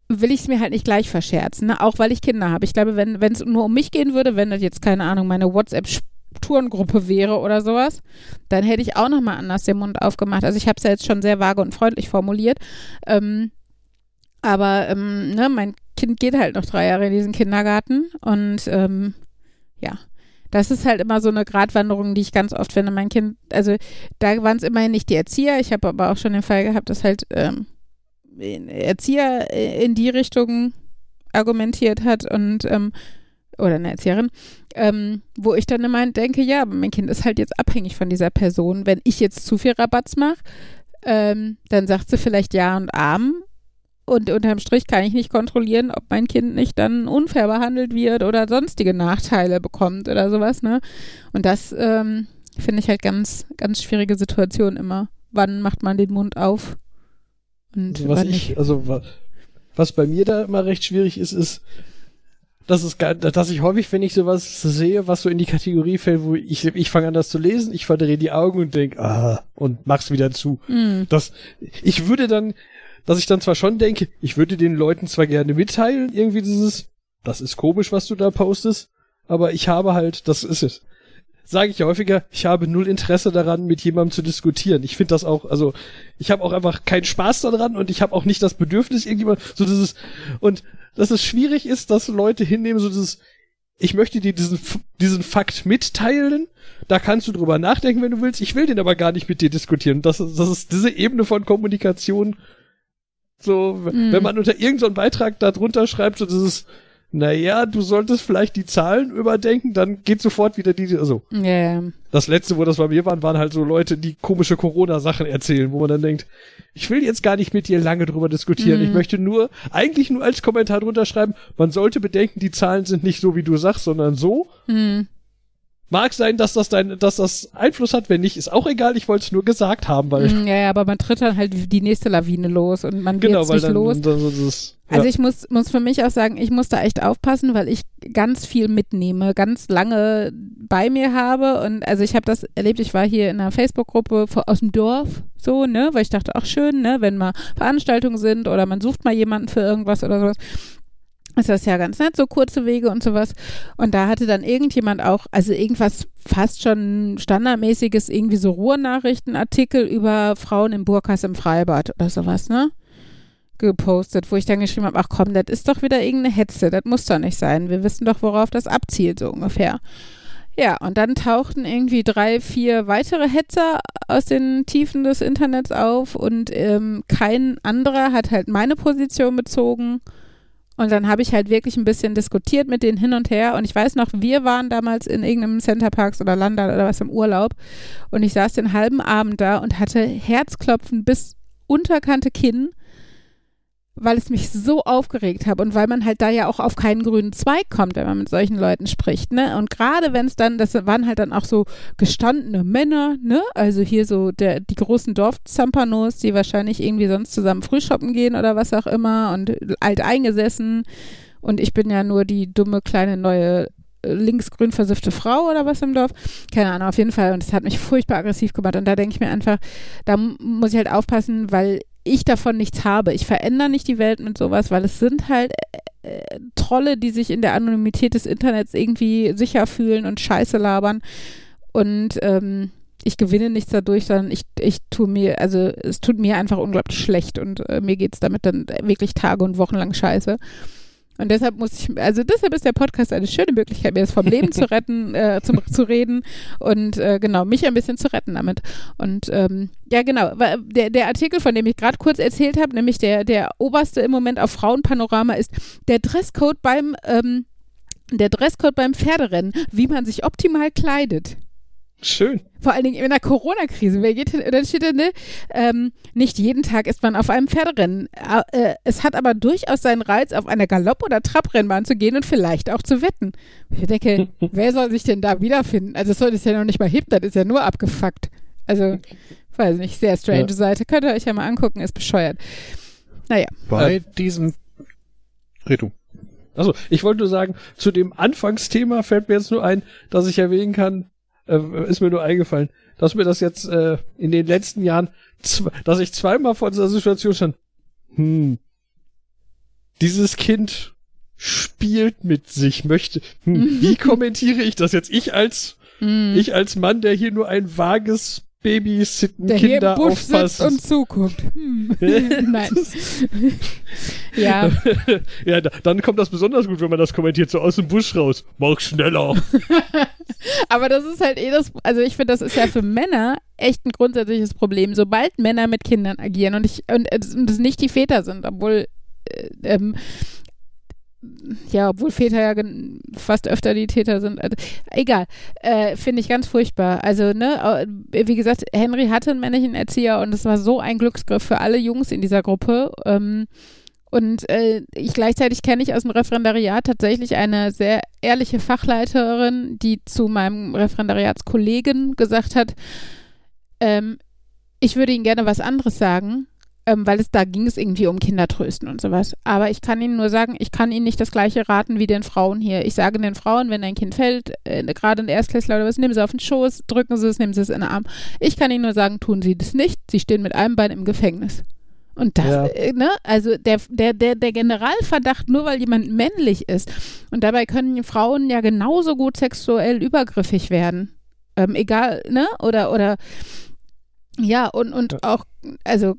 will ich es mir halt nicht gleich verscherzen, ne? auch weil ich Kinder habe. Ich glaube, wenn es nur um mich gehen würde, wenn das jetzt, keine Ahnung, meine WhatsApp-Tourengruppe wäre oder sowas, dann hätte ich auch nochmal anders den Mund aufgemacht. Also ich habe es ja jetzt schon sehr vage und freundlich formuliert. Ähm, aber ähm, ne, mein Kind geht halt noch drei Jahre in diesen Kindergarten und ähm, ja, das ist halt immer so eine Gratwanderung, die ich ganz oft finde. Mein Kind, also da waren es immerhin nicht die Erzieher. Ich habe aber auch schon den Fall gehabt, dass halt ähm, Erzieher in die Richtung argumentiert hat und ähm, oder eine Erzieherin, ähm, wo ich dann immer denke, ja, aber mein Kind ist halt jetzt abhängig von dieser Person. Wenn ich jetzt zu viel Rabatz mache, ähm, dann sagt sie vielleicht Ja und Arm und unterm Strich kann ich nicht kontrollieren, ob mein Kind nicht dann unfair behandelt wird oder sonstige Nachteile bekommt oder sowas, ne? Und das ähm, finde ich halt ganz, ganz schwierige Situation immer. Wann macht man den Mund auf? Und was ich, also was bei mir da immer recht schwierig ist, ist, das ist gar, dass ich häufig, wenn ich sowas sehe, was so in die Kategorie fällt, wo ich, ich fange an, das zu lesen, ich verdrehe die Augen und denk, ah, und mach's wieder zu. Hm. Das, ich würde dann, dass ich dann zwar schon denke, ich würde den Leuten zwar gerne mitteilen, irgendwie dieses, das ist komisch, was du da postest, aber ich habe halt, das ist es. Sage ich häufiger, ich habe null Interesse daran, mit jemandem zu diskutieren. Ich finde das auch, also ich habe auch einfach keinen Spaß daran und ich habe auch nicht das Bedürfnis, irgendjemand, so dieses, und dass es schwierig ist, dass Leute hinnehmen, so dieses, ich möchte dir diesen, diesen Fakt mitteilen, da kannst du drüber nachdenken, wenn du willst, ich will den aber gar nicht mit dir diskutieren. Das, ist- das ist diese Ebene von Kommunikation, so, Mhm. wenn man unter irgendeinen Beitrag da drunter schreibt, so dieses, naja, du solltest vielleicht die Zahlen überdenken, dann geht sofort wieder die, also, ja. das letzte, wo das bei mir waren, waren halt so Leute, die komische Corona-Sachen erzählen, wo man dann denkt, ich will jetzt gar nicht mit dir lange drüber diskutieren. Mhm. Ich möchte nur, eigentlich nur als Kommentar drunter schreiben, man sollte bedenken, die Zahlen sind nicht so, wie du sagst, sondern so. Hm. Mag sein, dass das dein, dass das Einfluss hat, wenn nicht, ist auch egal, ich wollte es nur gesagt haben, weil, Hm, Ja, ja, aber man tritt dann halt die nächste Lawine los und man genau, wird's weil nicht dann, los. dann so das, ja. Also ich muss, muss für mich auch sagen, ich muss da echt aufpassen, weil ich ganz viel mitnehme, ganz lange bei mir habe. Und also ich habe das erlebt, ich war hier in einer Facebook-Gruppe aus dem Dorf, so, ne, weil ich dachte, ach schön, ne, wenn mal Veranstaltungen sind oder man sucht mal jemanden für irgendwas oder sowas. Ist das ja ganz nett, so kurze Wege und sowas. Und da hatte dann irgendjemand auch, also irgendwas fast schon standardmäßiges, irgendwie so Ruhrnachrichtenartikel über Frauen im Burkas im Freibad oder sowas, ne? gepostet, wo ich dann geschrieben habe, ach komm, das ist doch wieder irgendeine Hetze, das muss doch nicht sein. Wir wissen doch, worauf das abzielt, so ungefähr. Ja, und dann tauchten irgendwie drei, vier weitere Hetzer aus den Tiefen des Internets auf und ähm, kein anderer hat halt meine Position bezogen. Und dann habe ich halt wirklich ein bisschen diskutiert mit denen hin und her. Und ich weiß noch, wir waren damals in irgendeinem Centerparks oder Landal oder was im Urlaub. Und ich saß den halben Abend da und hatte Herzklopfen bis unterkante Kinn, weil es mich so aufgeregt hat und weil man halt da ja auch auf keinen grünen Zweig kommt, wenn man mit solchen Leuten spricht, ne? Und gerade wenn es dann, das waren halt dann auch so gestandene Männer, ne? Also hier so der, die großen Dorfzampanos, die wahrscheinlich irgendwie sonst zusammen frühshoppen gehen oder was auch immer und alt eingesessen. Und ich bin ja nur die dumme kleine neue linksgrün versiffte Frau oder was im Dorf. Keine Ahnung, auf jeden Fall. Und das hat mich furchtbar aggressiv gemacht. Und da denke ich mir einfach, da muss ich halt aufpassen, weil ich davon nichts habe. Ich verändere nicht die Welt mit sowas, weil es sind halt äh, äh, Trolle, die sich in der Anonymität des Internets irgendwie sicher fühlen und Scheiße labern. Und ähm, ich gewinne nichts dadurch, sondern ich, ich tue mir, also es tut mir einfach unglaublich schlecht und äh, mir geht's damit dann wirklich Tage und Wochen lang scheiße. Und deshalb muss ich, also deshalb ist der Podcast eine schöne Möglichkeit, mir das vom Leben zu retten, äh, zum, zu reden und äh, genau, mich ein bisschen zu retten damit. Und ähm, ja, genau, der, der Artikel, von dem ich gerade kurz erzählt habe, nämlich der, der oberste im Moment auf Frauenpanorama ist der Dresscode beim, ähm, der Dresscode beim Pferderennen, wie man sich optimal kleidet. Schön. Vor allen Dingen in der Corona-Krise. Wer geht hin, dann steht da, ne, ähm, nicht jeden Tag ist man auf einem Pferderennen. Äh, es hat aber durchaus seinen Reiz, auf einer Galopp- oder Trabrennbahn zu gehen und vielleicht auch zu wetten. Ich denke, wer soll sich denn da wiederfinden? Also, das ist ja noch nicht mal hip, das ist ja nur abgefuckt. Also, weiß nicht, sehr strange Ja. Seite. Könnt ihr euch ja mal angucken, ist bescheuert. Naja, Bei diesem Redu. Also, ich wollte nur sagen, zu dem Anfangsthema fällt mir jetzt nur ein, dass ich erwähnen kann, äh, ist mir nur eingefallen, dass mir das jetzt äh, in den letzten Jahren, dass ich zweimal vor dieser Situation stand, hm, dieses Kind spielt mit sich, möchte, hm, wie kommentiere ich das jetzt? Ich als, hm, ich als Mann, der hier nur ein vages Babysitten der hier Kinder im Busch sitzt aufpasst. und zuguckt. Hm. Nein. ja. ja, da, dann kommt das besonders gut, wenn man das kommentiert, so aus dem Busch raus. Mach schneller. Aber das ist halt eh das, also ich finde, das ist ja für Männer echt ein grundsätzliches Problem. Sobald Männer mit Kindern agieren und ich und und es nicht die Väter sind, obwohl äh, ähm, ja, obwohl Väter ja fast öfter die Täter sind. Also, egal, äh, finde ich ganz furchtbar. Also, ne, wie gesagt, Henry hatte einen männlichen Erzieher und es war so ein Glücksgriff für alle Jungs in dieser Gruppe. Ähm, und äh, ich gleichzeitig kenne ich aus dem Referendariat tatsächlich eine sehr ehrliche Fachleiterin, die zu meinem Referendariatskollegen gesagt hat, ähm, ich würde Ihnen gerne was anderes sagen, ähm, weil es da ging es irgendwie um Kindertrösten und sowas. Aber ich kann Ihnen nur sagen, ich kann Ihnen nicht das gleiche raten wie den Frauen hier. Ich sage den Frauen, wenn ein Kind fällt, äh, gerade ein Erstklässler oder was, nehmen Sie auf den Schoß, drücken Sie es, nehmen Sie es in den Arm. Ich kann Ihnen nur sagen, tun Sie das nicht. Sie stehen mit einem Bein im Gefängnis. Und das, Ja. äh, ne, also der, der, der, der Generalverdacht, nur weil jemand männlich ist. Und dabei können Frauen ja genauso gut sexuell übergriffig werden. Ähm, egal, ne? Oder, oder ja, und, und auch, also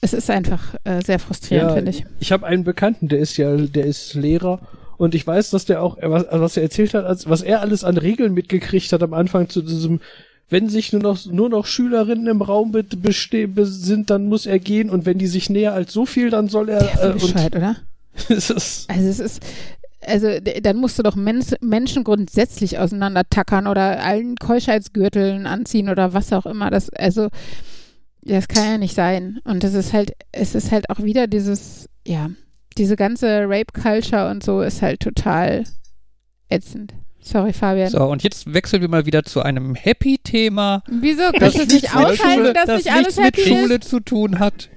es ist einfach äh, sehr frustrierend, Ja, finde ich. Ich habe einen Bekannten, der ist ja, der ist Lehrer und ich weiß, dass der auch, äh, was, was er erzählt hat, als, was er alles an Regeln mitgekriegt hat am Anfang zu diesem, wenn sich nur noch, nur noch Schülerinnen im Raum be, beste, be, sind, dann muss er gehen und wenn die sich näher als so viel, dann soll er, Ja, äh, bescheuert, oder? es ist, Also es ist, also dann musst du doch Mens Menschen grundsätzlich auseinandertackern oder allen Keuschheitsgürteln anziehen oder was auch immer. Das, also, das kann ja nicht sein. Und das ist halt, es ist halt auch wieder dieses, ja, diese ganze Rape-Culture und so ist halt total ätzend. Sorry, Fabian. So, und jetzt wechseln wir mal wieder zu einem Happy-Thema. Wieso? Kannst du es nicht mit aushalten, dass das nicht alles nichts mit happy Schule ist? zu tun hat.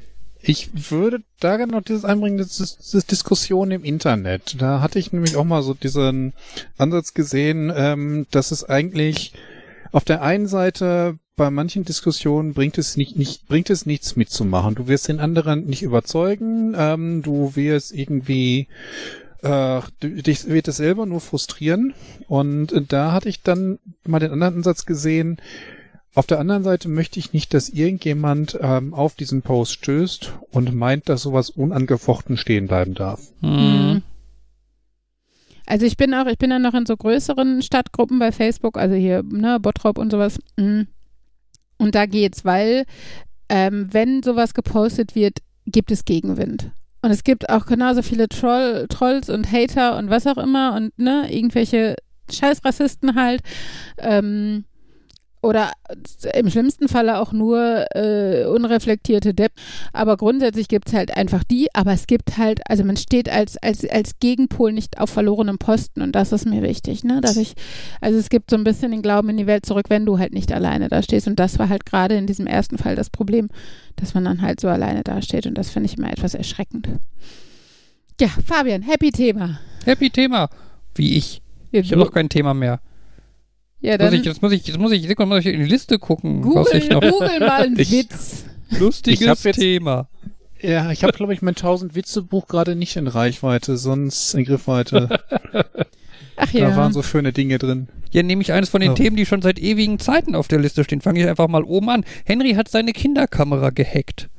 Ich würde da gerne noch dieses einbringen, das ist, Diskussion im Internet. Da hatte ich nämlich auch mal so diesen Ansatz gesehen, ähm, dass es eigentlich auf der einen Seite bei manchen Diskussionen bringt es nicht, nicht bringt es nichts mitzumachen. Du wirst den anderen nicht überzeugen, ähm, du wirst irgendwie äh, dich wird es selber nur frustrieren. Und da hatte ich dann mal den anderen Ansatz gesehen, auf der anderen Seite möchte ich nicht, dass irgendjemand ähm, auf diesen Post stößt und meint, dass sowas unangefochten stehen bleiben darf. Mhm. Also ich bin auch, ich bin dann noch in so größeren Stadtgruppen bei Facebook, also hier, ne, Bottrop und sowas. Mhm. Und da geht's, weil ähm, wenn sowas gepostet wird, gibt es Gegenwind. Und es gibt auch genauso viele Troll, Trolls und Hater und was auch immer und ne, irgendwelche Scheißrassisten halt. Ähm, oder im schlimmsten Falle auch nur äh, unreflektierte Depp. Aber grundsätzlich gibt es halt einfach die, aber es gibt halt, also man steht als, als, als Gegenpol nicht auf verlorenem Posten und das ist mir wichtig, ne? Dass ich, also es gibt so ein bisschen den Glauben in die Welt zurück, wenn du halt nicht alleine da stehst. Und das war halt gerade in diesem ersten Fall das Problem, dass man dann halt so alleine da steht und das finde ich immer etwas erschreckend. Ja, Fabian, happy Thema. Happy-Thema. Wie ich. Ich habe noch kein Thema mehr. Ja, Muss dann ich, jetzt muss ich, jetzt muss ich, Sekunde, muss ich in die Liste gucken, was Google, ich noch. Google mal einen Ich- Witz. Lustiges jetzt- Thema. Ja, ich habe, glaube ich, mein 1000 Witze Buch gerade nicht in Reichweite, sonst in Griffweite. Ach Da ja. waren so schöne Dinge drin. Ja, nehme ich eines von den Oh. Themen, die schon seit ewigen Zeiten auf der Liste stehen. Fange ich einfach mal oben an. Henry hat seine Kinderkamera gehackt.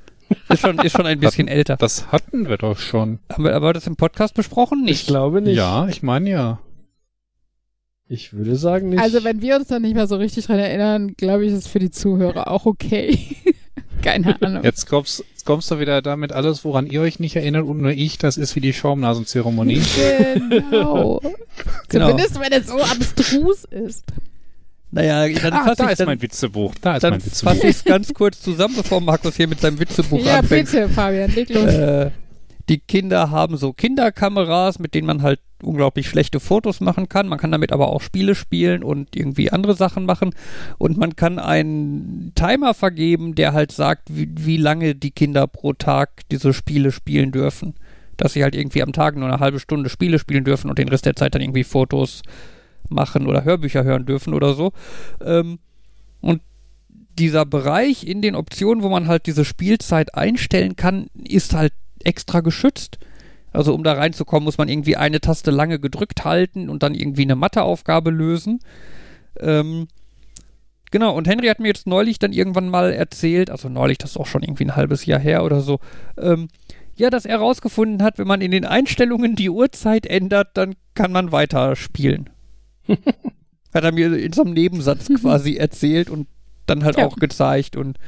Ist schon, ist schon ein bisschen älter. Das hatten wir doch schon. Haben wir aber das im Podcast besprochen? Nicht. ich glaube nicht. Ja, ich meine ja. Ich würde sagen nicht. Also wenn wir uns dann nicht mehr so richtig dran erinnern, glaube ich, ist es für die Zuhörer auch okay. Keine Ahnung. Jetzt kommst, jetzt kommst du wieder damit alles, woran ihr euch nicht erinnert und nur ich, das ist wie die Schaumnasenzeremonie. Genau. Genau. Zumindest wenn es so abstrus ist. Naja, dann ah, fasse da ich, ist dann, mein Witzebuch. Da ist dann mein Witzebuch. fasse ich es ganz kurz zusammen, bevor Markus hier mit seinem Witzebuch ja, anfängt. bitte, Fabian, leg los. Äh, die Kinder haben so Kinderkameras, mit denen man halt unglaublich schlechte Fotos machen kann. Man kann damit aber auch Spiele spielen und irgendwie andere Sachen machen. Und man kann einen Timer vergeben, der halt sagt, wie, wie lange die Kinder pro Tag diese Spiele spielen dürfen. Dass sie halt irgendwie am Tag nur eine halbe Stunde Spiele spielen dürfen und den Rest der Zeit dann irgendwie Fotos machen oder Hörbücher hören dürfen oder so. Ähm, und dieser Bereich in den Optionen, wo man halt diese Spielzeit einstellen kann, ist halt extra geschützt. Also um da reinzukommen, muss man irgendwie eine Taste lange gedrückt halten und dann irgendwie eine Matheaufgabe lösen. Ähm, genau, und Henry hat mir jetzt neulich dann irgendwann mal erzählt, also neulich, das ist auch schon irgendwie ein halbes Jahr her oder so, ähm, ja, dass er herausgefunden hat, wenn man in den Einstellungen die Uhrzeit ändert, dann kann man weiter spielen. hat er mir in so einem Nebensatz quasi erzählt und dann halt Ja. auch gezeigt und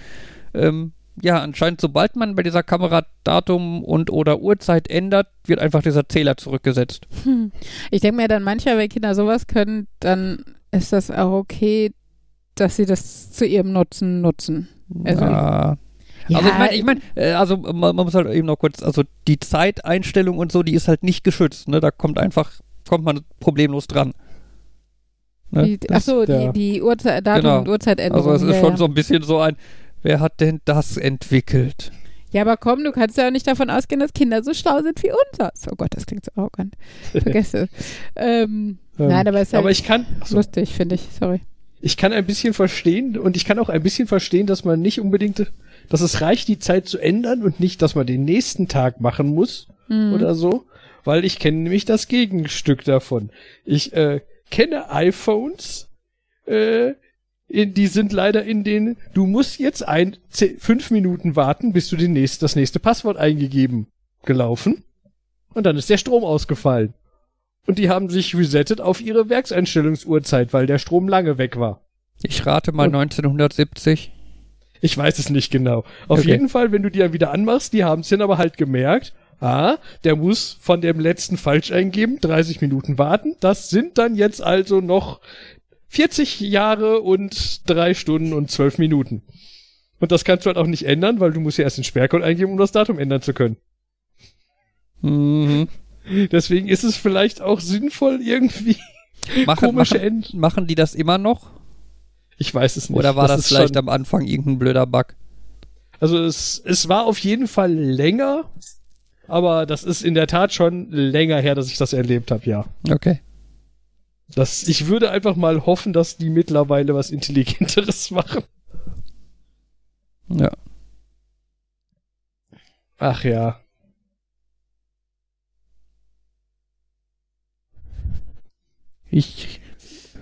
ähm, ja, anscheinend sobald man bei dieser Kamera Datum und oder Uhrzeit ändert, wird einfach dieser Zähler zurückgesetzt. Hm. Ich denke mir dann manchmal, wenn Kinder sowas können, dann ist das auch okay, dass sie das zu ihrem Nutzen nutzen. Also- ja. Also ich meine, ich mein, äh, also man, man muss halt eben noch kurz, also die Zeiteinstellung und so, die ist halt nicht geschützt, ne? Da kommt einfach, kommt man problemlos dran. Ne? die, ach so, ja. die, die Uhrzeit, Datum Genau. und Uhrzeitänderung. Also es ist ja, schon ja. so ein bisschen so ein, wer hat denn das entwickelt? Ja, aber komm, du kannst ja auch nicht davon ausgehen, dass Kinder so schlau sind wie unser. Oh Gott, das klingt so arrogant. Vergesse. ähm, nein, aber es ist halt aber ich kann, ach so. lustig, finde ich. Sorry. ich kann ein bisschen verstehen und ich kann auch ein bisschen verstehen, dass man nicht unbedingt, dass es reicht, die Zeit zu ändern und nicht, dass man den nächsten Tag machen muss Mhm. oder so, weil ich kenne nämlich das Gegenstück davon. Ich äh, kenne iPhones, äh, die sind leider in den, du musst jetzt ein, zeh- fünf Minuten warten, bis du den nächst, das nächste Passwort eingegeben gelaufen und dann ist der Strom ausgefallen. Und die haben sich resettet auf ihre Werkseinstellungsuhrzeit, weil der Strom lange weg war. Ich rate mal Und- 1970. Ich weiß es nicht genau. Auf Okay. jeden Fall, wenn du die ja wieder anmachst, die haben es dann aber halt gemerkt, ah, der muss von dem letzten falsch eingeben, 30 Minuten warten. Das sind dann jetzt also noch 40 Jahre und drei Stunden und zwölf Minuten. Und das kannst du halt auch nicht ändern, weil du musst ja erst den Sperrcode eingeben, um das Datum ändern zu können. Mhm. Deswegen ist es vielleicht auch sinnvoll, irgendwie Machen, komische machen, End. machen die das immer noch? Ich weiß es nicht. Oder war das, ist vielleicht am Anfang irgendein blöder Bug? Also es, es war auf jeden Fall länger, aber das ist in der Tat schon länger her, dass ich das erlebt habe, ja. Okay. Das, ich würde einfach mal hoffen, dass die mittlerweile was Intelligenteres machen. Ja. Ach ja. Ich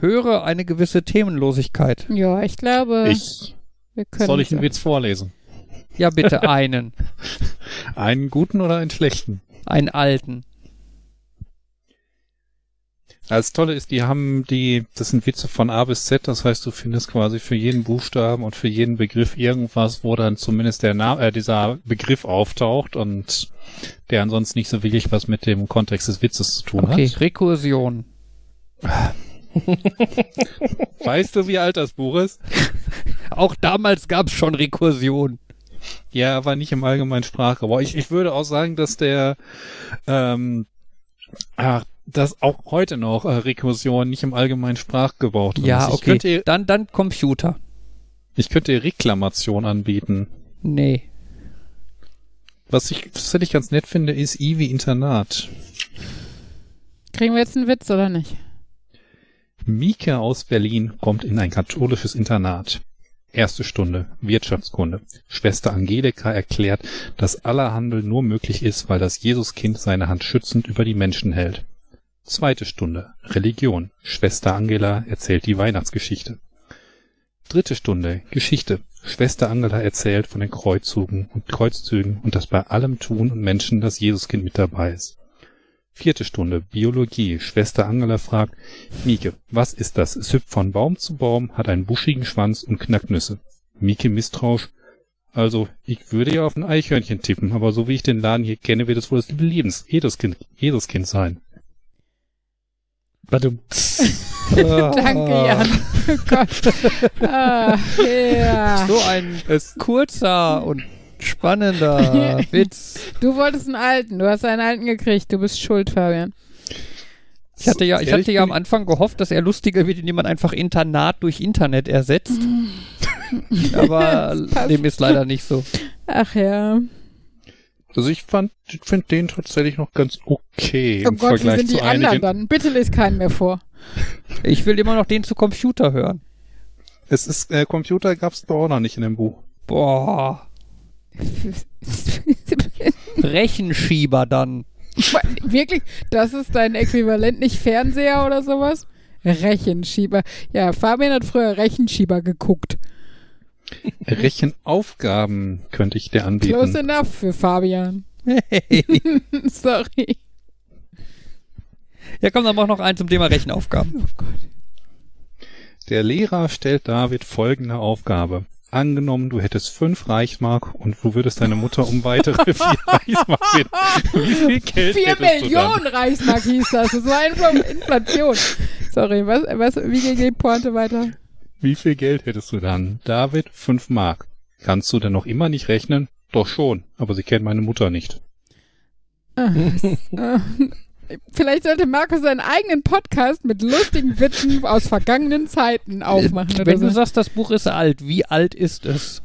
höre eine gewisse Themenlosigkeit. Ja, ich glaube, Ich, wir können. soll ich einen Witz vorlesen? Ja, bitte einen. Einen guten oder einen schlechten? Einen alten. Das Tolle ist, die haben die, das sind Witze von A bis Z, das heißt, du findest quasi für jeden Buchstaben und für jeden Begriff irgendwas, wo dann zumindest der Name, äh, dieser Begriff auftaucht und der ansonsten nicht so wirklich was mit dem Kontext des Witzes zu tun Okay, hat. Rekursion. Weißt du, wie alt das Buch ist? Auch damals gab es schon Rekursion. Ja, aber nicht im allgemeinen Sprachgebrauch. Ich, ich würde auch sagen, dass der, ähm, ach, dass auch heute noch äh, Rekursion nicht im allgemeinen Sprachgebrauch drin Ja, ist. Ich okay. könnte, Dann, dann Computer. ich könnte Reklamation anbieten. Nee. Was ich, was ich ganz nett finde, ist I wie Internat. Kriegen wir jetzt einen Witz oder nicht? Mieke aus Berlin kommt in ein katholisches Internat. Erste Stunde Wirtschaftskunde. Schwester Angelika erklärt, dass aller Handel nur möglich ist, weil das Jesuskind seine Hand schützend über die Menschen hält. Zweite Stunde Religion. Schwester Angela erzählt die Weihnachtsgeschichte. Dritte Stunde Geschichte. Schwester Angela erzählt von den Kreuzzügen und Kreuzzügen und dass bei allem Tun und Menschen das Jesuskind mit dabei ist. Vierte Stunde Biologie. Schwester Angela fragt, Mieke, was ist das? Es hüpft von Baum zu Baum, hat einen buschigen Schwanz und knackt Nüsse. Mieke misstrauisch. Also, ich würde ja auf ein Eichhörnchen tippen, aber so wie ich den Laden hier kenne, wird es wohl das liebe Lebens Jesuskind, Jesuskind sein. Warte. Danke, Jan. Oh Gott. Ah, ja. So ein kurzer und spannender Witz. Du wolltest einen alten. Du hast einen alten gekriegt. Du bist schuld, Fabian. Ich hatte ja, ich hatte ja am Anfang gehofft, dass er lustiger wird, indem man einfach Internat durch Internet ersetzt. Aber dem ist leider nicht so. Ach ja. Also ich fand, ich finde den tatsächlich noch ganz okay Oh im Gott, wie Vergleich sind die zu anderen einigen. dann? Bitte lese keinen mehr vor. Ich will immer noch den zu Computer hören. Es ist, äh, Computer gab's doch auch noch nicht in dem Buch. Boah. Rechenschieber dann. Wirklich? Das ist dein Äquivalent, nicht Fernseher oder sowas? Rechenschieber. Ja, Fabian hat früher Rechenschieber geguckt. Rechenaufgaben könnte ich dir anbieten. Close enough für Fabian. Hey. Sorry. Ja, komm, dann mach noch einen zum Thema Rechenaufgaben. Oh Gott. Der Lehrer stellt David folgende Aufgabe. Angenommen, du hättest fünf Reichsmark und du würdest deine Mutter um weitere vier Reichsmark bitten. Wie viel Geld Vier Millionen Reichsmark hieß das. Das war Infl Inflation. Sorry, was, was, wie geht die Pointe weiter? Du? Wie viel Geld hättest du dann? David, fünf Mark. Kannst du denn noch immer nicht rechnen? Doch schon, aber sie kennt meine Mutter nicht. Ah, äh, Vielleicht sollte Markus seinen eigenen Podcast mit lustigen Witzen aus vergangenen Zeiten aufmachen oder Wenn du so. sagst, das Buch ist alt, wie alt ist es?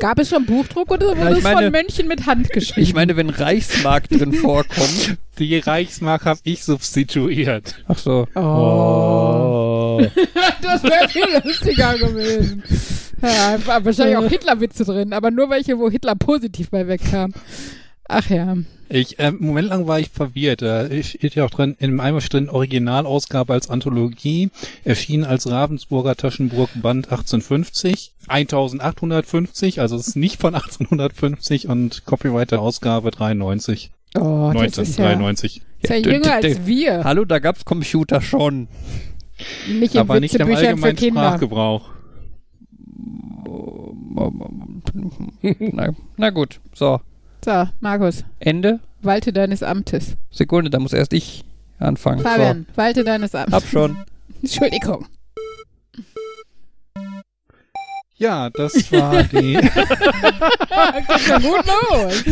Gab es schon Buchdruck oder wurde Ja, ich es meine- von Mönchen mit Hand geschrieben? Ich meine, wenn Reichsmark drin vorkommt. Die Reichsmark habe ich substituiert. Ach so. Oh. das wäre viel lustiger gewesen. Ja, wahrscheinlich auch Hitler-Witze drin, aber nur welche, wo Hitler positiv bei wegkam. Ach ja. Ich, einen Moment lang war ich verwirrt. Da steht ja auch drin, in einem steht drin Originalausgabe als Anthologie, erschien als Ravensburger Taschenburg Band 1850, 1850, also es ist nicht von 1850 und Copyright der Ausgabe 93, Oh, das ist ja, 1993. ist ja jünger als wir. Hallo, da gab's Computer schon. Nicht in Aber nicht im allgemeinen. Sprachgebrauch. Na, na gut. So. So, Markus, Ende. walte deines Amtes. Sekunde, da muss erst ich anfangen. Fabian, walte deines So. Amtes. Hab schon. Entschuldigung. Ja, das war die. Geht ja gut los.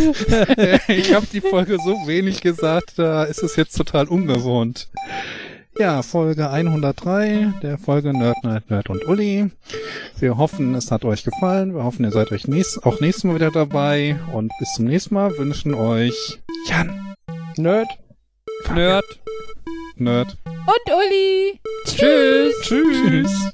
ich habe die Folge so wenig gesagt, da ist es jetzt total ungewohnt. Ja, Folge 103 der Folge Nerd, Nerd, Nerd und Uli. Wir hoffen, es hat euch gefallen. Wir hoffen, ihr seid euch nächst, auch nächstes Mal wieder dabei. Und bis zum nächsten Mal wünschen euch Jan, Nerd. Nerd. Nerd. Und Uli. Tschüss. Tschüss.